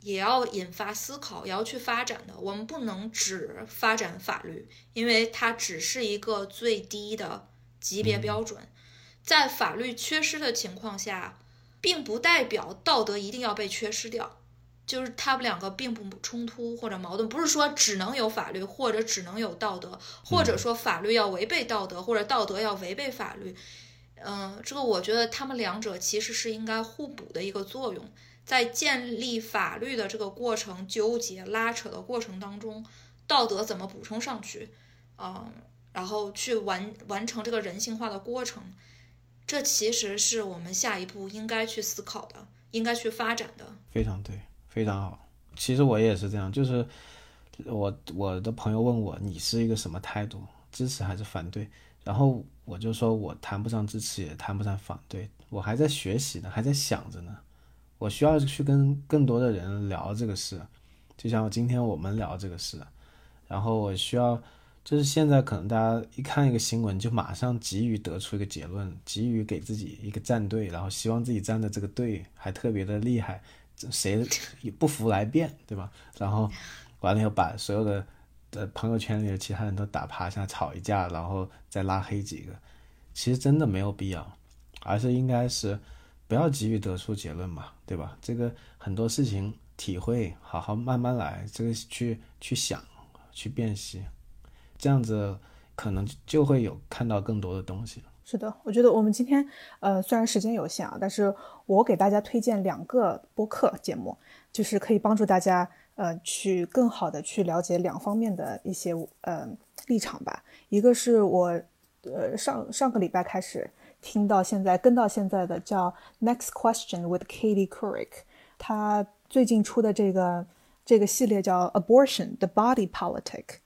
Speaker 2: 也要引发思考，也要去发展的。我们不能只发展法律，因为它只是一个最低的。级别标准，在法律缺失的情况下，并不代表道德一定要被缺失掉，就是他们两个并不冲突或者矛盾，不是说只能有法律或者只能有道德，或者说法律要违背道德或者道德要违背法律。嗯，这个我觉得他们两者其实是应该互补的一个作用，在建立法律的这个过程纠结拉扯的过程当中，道德怎么补充上去？嗯。然后去完完成这个人性化的过程，这其实是我们下一步应该去思考的，应该去发展的。
Speaker 3: 非常对，非常好。其实我也是这样，就是我我的朋友问我你是一个什么态度，支持还是反对？然后我就说我谈不上支持，也谈不上反对，我还在学习呢，还在想着呢。我需要去跟更多的人聊这个事，就像今天我们聊这个事，然后我需要。就是现在，可能大家一看一个新闻，就马上急于得出一个结论，急于给自己一个站队，然后希望自己站的这个队还特别的厉害，谁不服来辩，对吧？然后完了以后把所有的的朋友圈里的其他人都打趴下，吵一架，然后再拉黑几个。其实真的没有必要，而是应该是不要急于得出结论嘛，对吧？这个很多事情体会，好好慢慢来，这个去去想，去辨析，这样子可能就会有看到更多的东西。
Speaker 1: 是的，我觉得我们今天呃虽然时间有限啊，但是我给大家推荐两个播客节目，就是可以帮助大家呃去更好的去了解两方面的一些呃立场吧。一个是我呃上上个礼拜开始。听到现在跟到现在的叫 Next Question with Katie Couric，他最近出的这个这个系列叫 Abortion the Body Politic，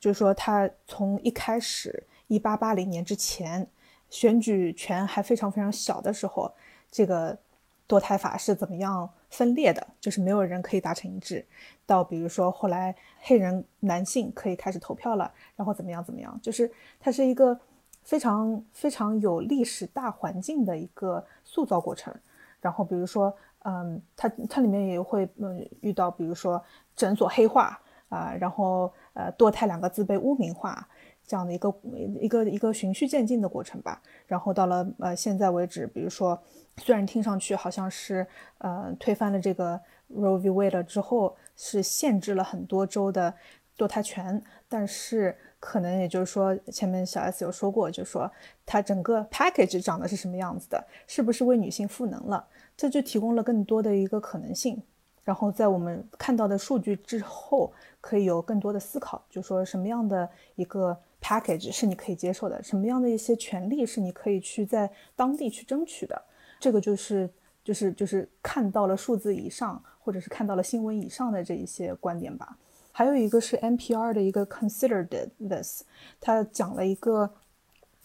Speaker 1: 就是说他从一开始一八八零年之前选举权还非常非常小的时候，这个堕胎法是怎么样分裂的，就是没有人可以达成一致，到比如说后来黑人男性可以开始投票了，然后怎么样怎么样，就是它是一个。非常非常有历史大环境的一个塑造过程，然后比如说，嗯，它它里面也会嗯遇到，比如说诊所黑化啊，然后呃堕胎两个字被污名化这样的一个一个一个循序渐进的过程吧。然后到了呃现在为止，比如说虽然听上去好像是呃推翻了这个 Roe v. Wade 之后是限制了很多州的堕胎权，但是。可能也就是说，前面小 S 有说过，就是说它整个 package 长得是什么样子的，是不是为女性赋能了？这就提供了更多的一个可能性。然后在我们看到的数据之后，可以有更多的思考，就说什么样的一个 package 是你可以接受的，什么样的一些权利是你可以去在当地去争取的。这个就是就是就是看到了数字以上，或者是看到了新闻以上的这一些观点吧。还有一个是 NPR 的一个 Considered This，他讲了一个，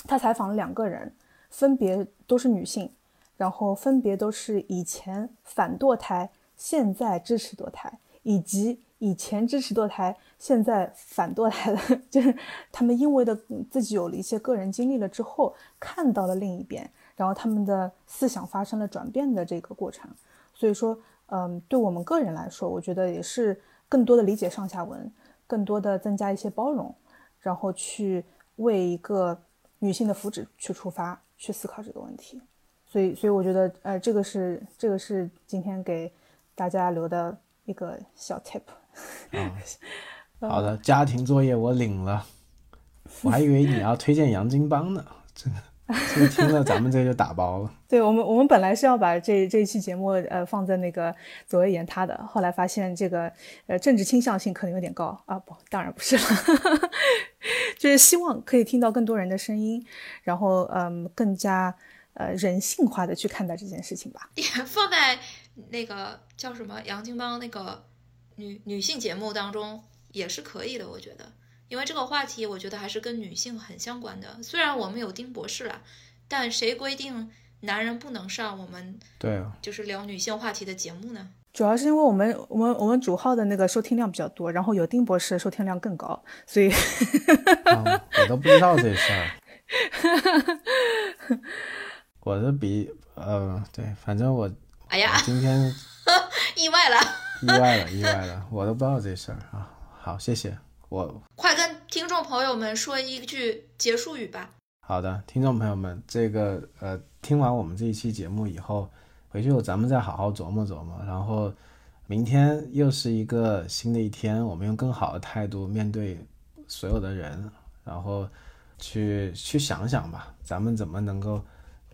Speaker 1: 他采访了两个人，分别都是女性，然后分别都是以前反堕胎，现在支持堕胎，以及以前支持堕胎，现在反堕胎的，就是他们因为的自己有了一些个人经历了之后，看到了另一边，然后他们的思想发生了转变的这个过程。所以说，嗯，对我们个人来说，我觉得也是。更多的理解上下文，更多的增加一些包容，然后去为一个女性的福祉去出发，去思考这个问题。所以，所以我觉得，呃，这个是这个是今天给大家留的一个小 tip。
Speaker 3: 好的，家庭作业我领了，我还以为你要推荐杨金邦呢，真 的。听听了咱们这就打包了。
Speaker 1: 对我们，我们本来是要把这这一期节目呃放在那个左右言他的，后来发现这个呃政治倾向性可能有点高啊，不，当然不是了，就是希望可以听到更多人的声音，然后嗯更加呃人性化的去看待这件事情吧。
Speaker 2: 放在那个叫什么杨金邦那个女女性节目当中也是可以的，我觉得。因为这个话题，我觉得还是跟女性很相关的。虽然我们有丁博士了，但谁规定男人不能上我们
Speaker 3: 对啊
Speaker 2: 就是聊女性话题的节目呢？
Speaker 1: 主要是因为我们我们我们主号的那个收听量比较多，然后有丁博士收听量更高，所以
Speaker 3: 我都不知道这事儿。我是比呃对，反正我
Speaker 2: 哎呀，
Speaker 3: 今天
Speaker 2: 意外了，
Speaker 3: 意外了，意外了，我都不知道这事儿啊。好，谢谢。我
Speaker 2: 快跟听众朋友们说一句结束语吧。
Speaker 3: 好的，听众朋友们，这个呃，听完我们这一期节目以后，回去咱们再好好琢磨琢磨。然后，明天又是一个新的一天，我们用更好的态度面对所有的人，然后去去想想吧，咱们怎么能够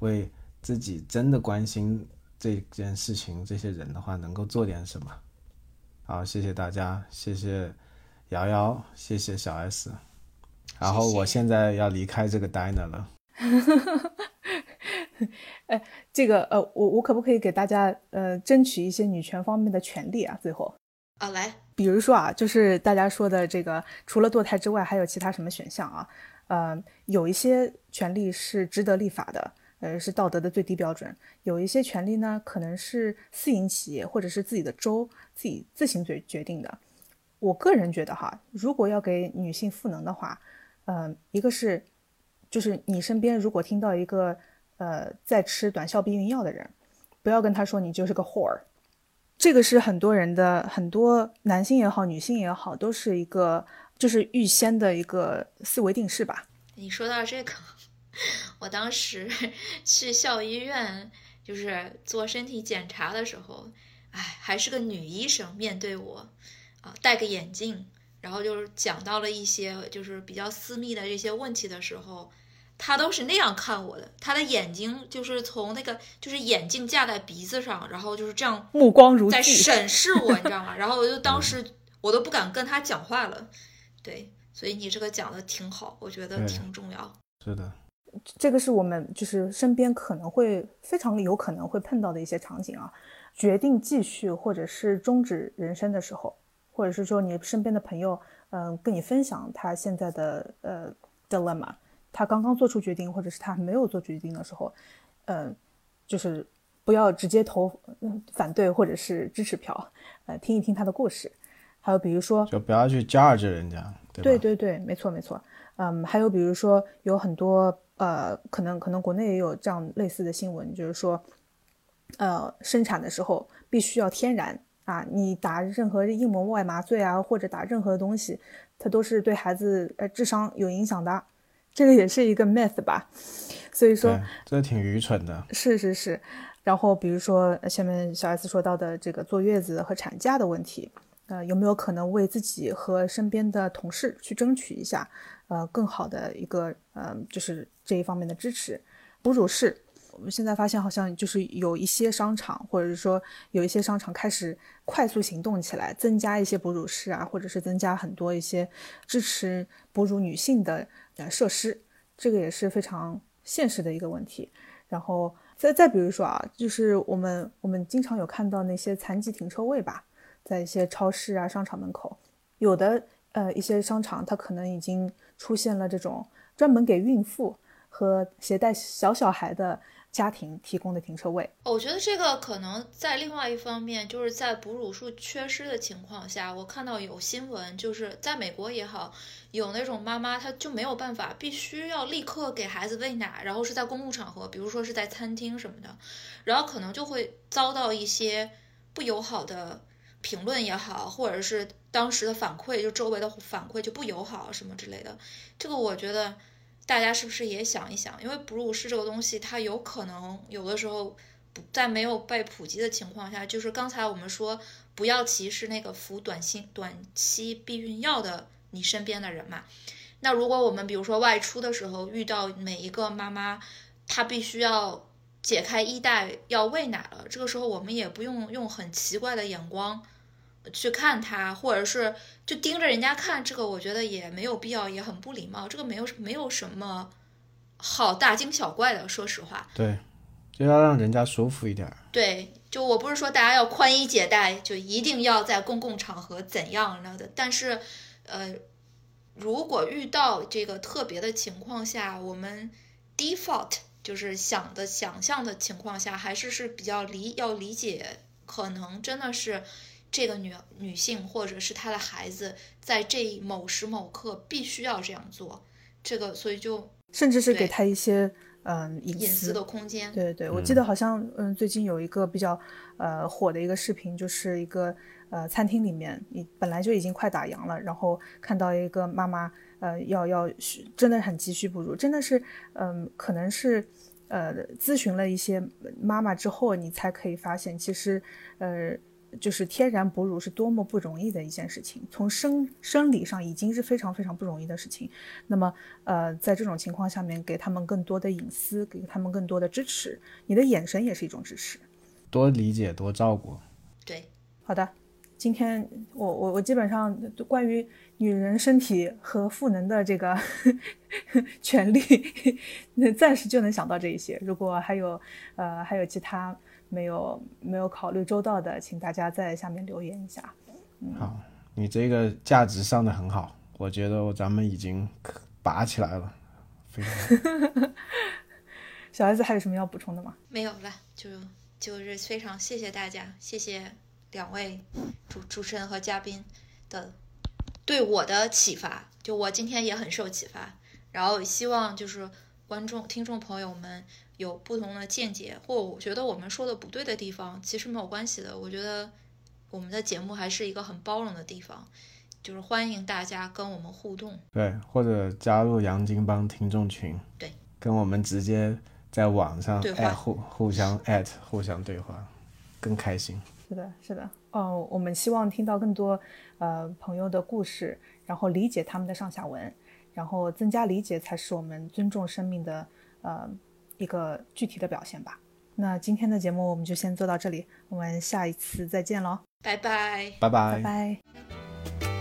Speaker 3: 为自己真的关心这件事情、这些人的话，能够做点什么。好，谢谢大家，谢谢。瑶瑶，谢谢小 S，然后我现在要离开这个 diner 了。
Speaker 1: 哎，这个呃，我我可不可以给大家呃争取一些女权方面的权利啊？最后
Speaker 2: 啊，来，
Speaker 1: 比如说啊，就是大家说的这个，除了堕胎之外，还有其他什么选项啊？呃，有一些权利是值得立法的，呃，是道德的最低标准；有一些权利呢，可能是私营企业或者是自己的州自己自行决决定的。我个人觉得哈，如果要给女性赋能的话，嗯，一个是，就是你身边如果听到一个呃在吃短效避孕药的人，不要跟他说你就是个 whore，这个是很多人的很多男性也好，女性也好，都是一个就是预先的一个思维定式吧。
Speaker 2: 你说到这个，我当时 去校医院。就是做身体检查的时候，哎，还是个女医生面对我，啊，戴个眼镜，然后就是讲到了一些就是比较私密的这些问题的时候，她都是那样看我的，她的眼睛就是从那个就是眼镜架在鼻子上，然后就是这样
Speaker 1: 目光如
Speaker 2: 在。审视我，你知道吗？然后我就当时我都不敢跟她讲话了，对，所以你这个讲的挺好，我觉得挺重要。
Speaker 3: 是的，
Speaker 1: 这个是我们就是身边可能会非常有可能会碰到的一些场景啊。决定继续或者是终止人生的时候，或者是说你身边的朋友，嗯、跟你分享他现在的呃 dilemma，他刚刚做出决定，或者是他没有做决定的时候，嗯、就是不要直接投嗯反对或者是支持票，呃，听一听他的故事。还有比如说，
Speaker 3: 就不要去 judge 人家？对
Speaker 1: 对对，没错没错。嗯，还有比如说有很多呃，可能可能国内也有这样类似的新闻，就是说，呃，生产的时候必须要天然啊，你打任何硬膜外麻醉啊，或者打任何东西，它都是对孩子呃智商有影响的，这个也是一个 myth 吧。所以说
Speaker 3: 对，这挺愚蠢的。
Speaker 1: 是是是，然后比如说呃下面小 S 说到的这个坐月子和产假的问题，呃，有没有可能为自己和身边的同事去争取一下，呃，更好的一个呃，就是这一方面的支持？哺乳室，我们现在发现好像就是有一些商场，或者是说有一些商场开始快速行动起来，增加一些哺乳室啊，或者是增加很多一些支持哺乳女性的呃设施，这个也是非常现实的一个问题。然后再再比如说啊，就是我们我们经常有看到那些残疾停车位吧，在一些超市啊、商场门口，有的呃一些商场它可能已经出现了这种专门给孕妇和携带小小孩的家庭提供的停车位。
Speaker 2: 我觉得这个可能在另外一方面，就是在哺乳室缺失的情况下，我看到有新闻，就是在美国也好，有那种妈妈她就没有办法，必须要立刻给孩子喂奶，然后是在公共场合，比如说是在餐厅什么的，然后可能就会遭到一些不友好的评论也好，或者是当时的反馈，就周围的反馈就不友好什么之类的。这个我觉得大家是不是也想一想？因为哺乳室这个东西，它有可能有的时候不在没有被普及的情况下，就是刚才我们说不要歧视那个服短期短期避孕药的你身边的人嘛。那如果我们比如说外出的时候遇到每一个妈妈，她必须要解开衣带要喂奶了，这个时候我们也不用用很奇怪的眼光去看他，或者是就盯着人家看，这个我觉得也没有必要，也很不礼貌。这个没有没有什么好大惊小怪的，说实话。
Speaker 3: 对，就要让人家舒服一点。
Speaker 2: 对，就我不是说大家要宽衣解带，就一定要在公共场合怎样了的，但是，呃，如果遇到这个特别的情况下，我们 default 就是想的想象的情况下，还是是比较理要理解，可能真的是这个女女性或者是她的孩子在这某时某刻必须要这样做，这个所以就
Speaker 1: 甚至是给她一些嗯隐
Speaker 2: 隐私的空间。
Speaker 1: 对对对，我记得好像嗯，最近有一个比较呃火的一个视频，就是一个呃餐厅里面，你本来就已经快打烊了，然后看到一个妈妈呃要要真的很急需哺乳，真的是嗯、可能是呃咨询了一些妈妈之后，你才可以发现其实呃。就是天然哺乳是多么不容易的一件事情，从生生理上已经是非常非常不容易的事情。那么，呃，在这种情况下面，给他们更多的隐私，给他们更多的支持，你的眼神也是一种支持。
Speaker 3: 多理解，多照顾。
Speaker 2: 对，
Speaker 1: 好的，今天我我我基本上关于女人身体和赋能的这个 权利，那暂时就能想到这一些。如果还有呃还有其他没有没有考虑周到的，请大家在下面留言一下。
Speaker 3: 好，你这个价值上的很好，我觉得咱们已经可拔起来了，非常
Speaker 1: 小孩子还有什么要补充的吗？
Speaker 2: 没有了，就就是非常谢谢大家，谢谢两位主主持人和嘉宾的对我的启发，就我今天也很受启发，然后希望就是观众听众朋友们有不同的见解，或我觉得我们说的不对的地方，其实没有关系的，我觉得我们的节目还是一个很包容的地方，就是欢迎大家跟我们互动。
Speaker 3: 对，或者加入杨金帮听众群，
Speaker 2: 对，
Speaker 3: 跟我们直接在网上
Speaker 2: 对话
Speaker 3: 互互相 艾特互相对话，更开心。
Speaker 1: 是的，是的，哦，我们希望听到更多呃朋友的故事，然后理解他们的上下文，然后增加理解才是我们尊重生命的呃一个具体的表现吧。那今天的节目我们就先做到这里，我们下一次再见喽，
Speaker 2: 拜拜。
Speaker 3: 拜
Speaker 1: 拜拜。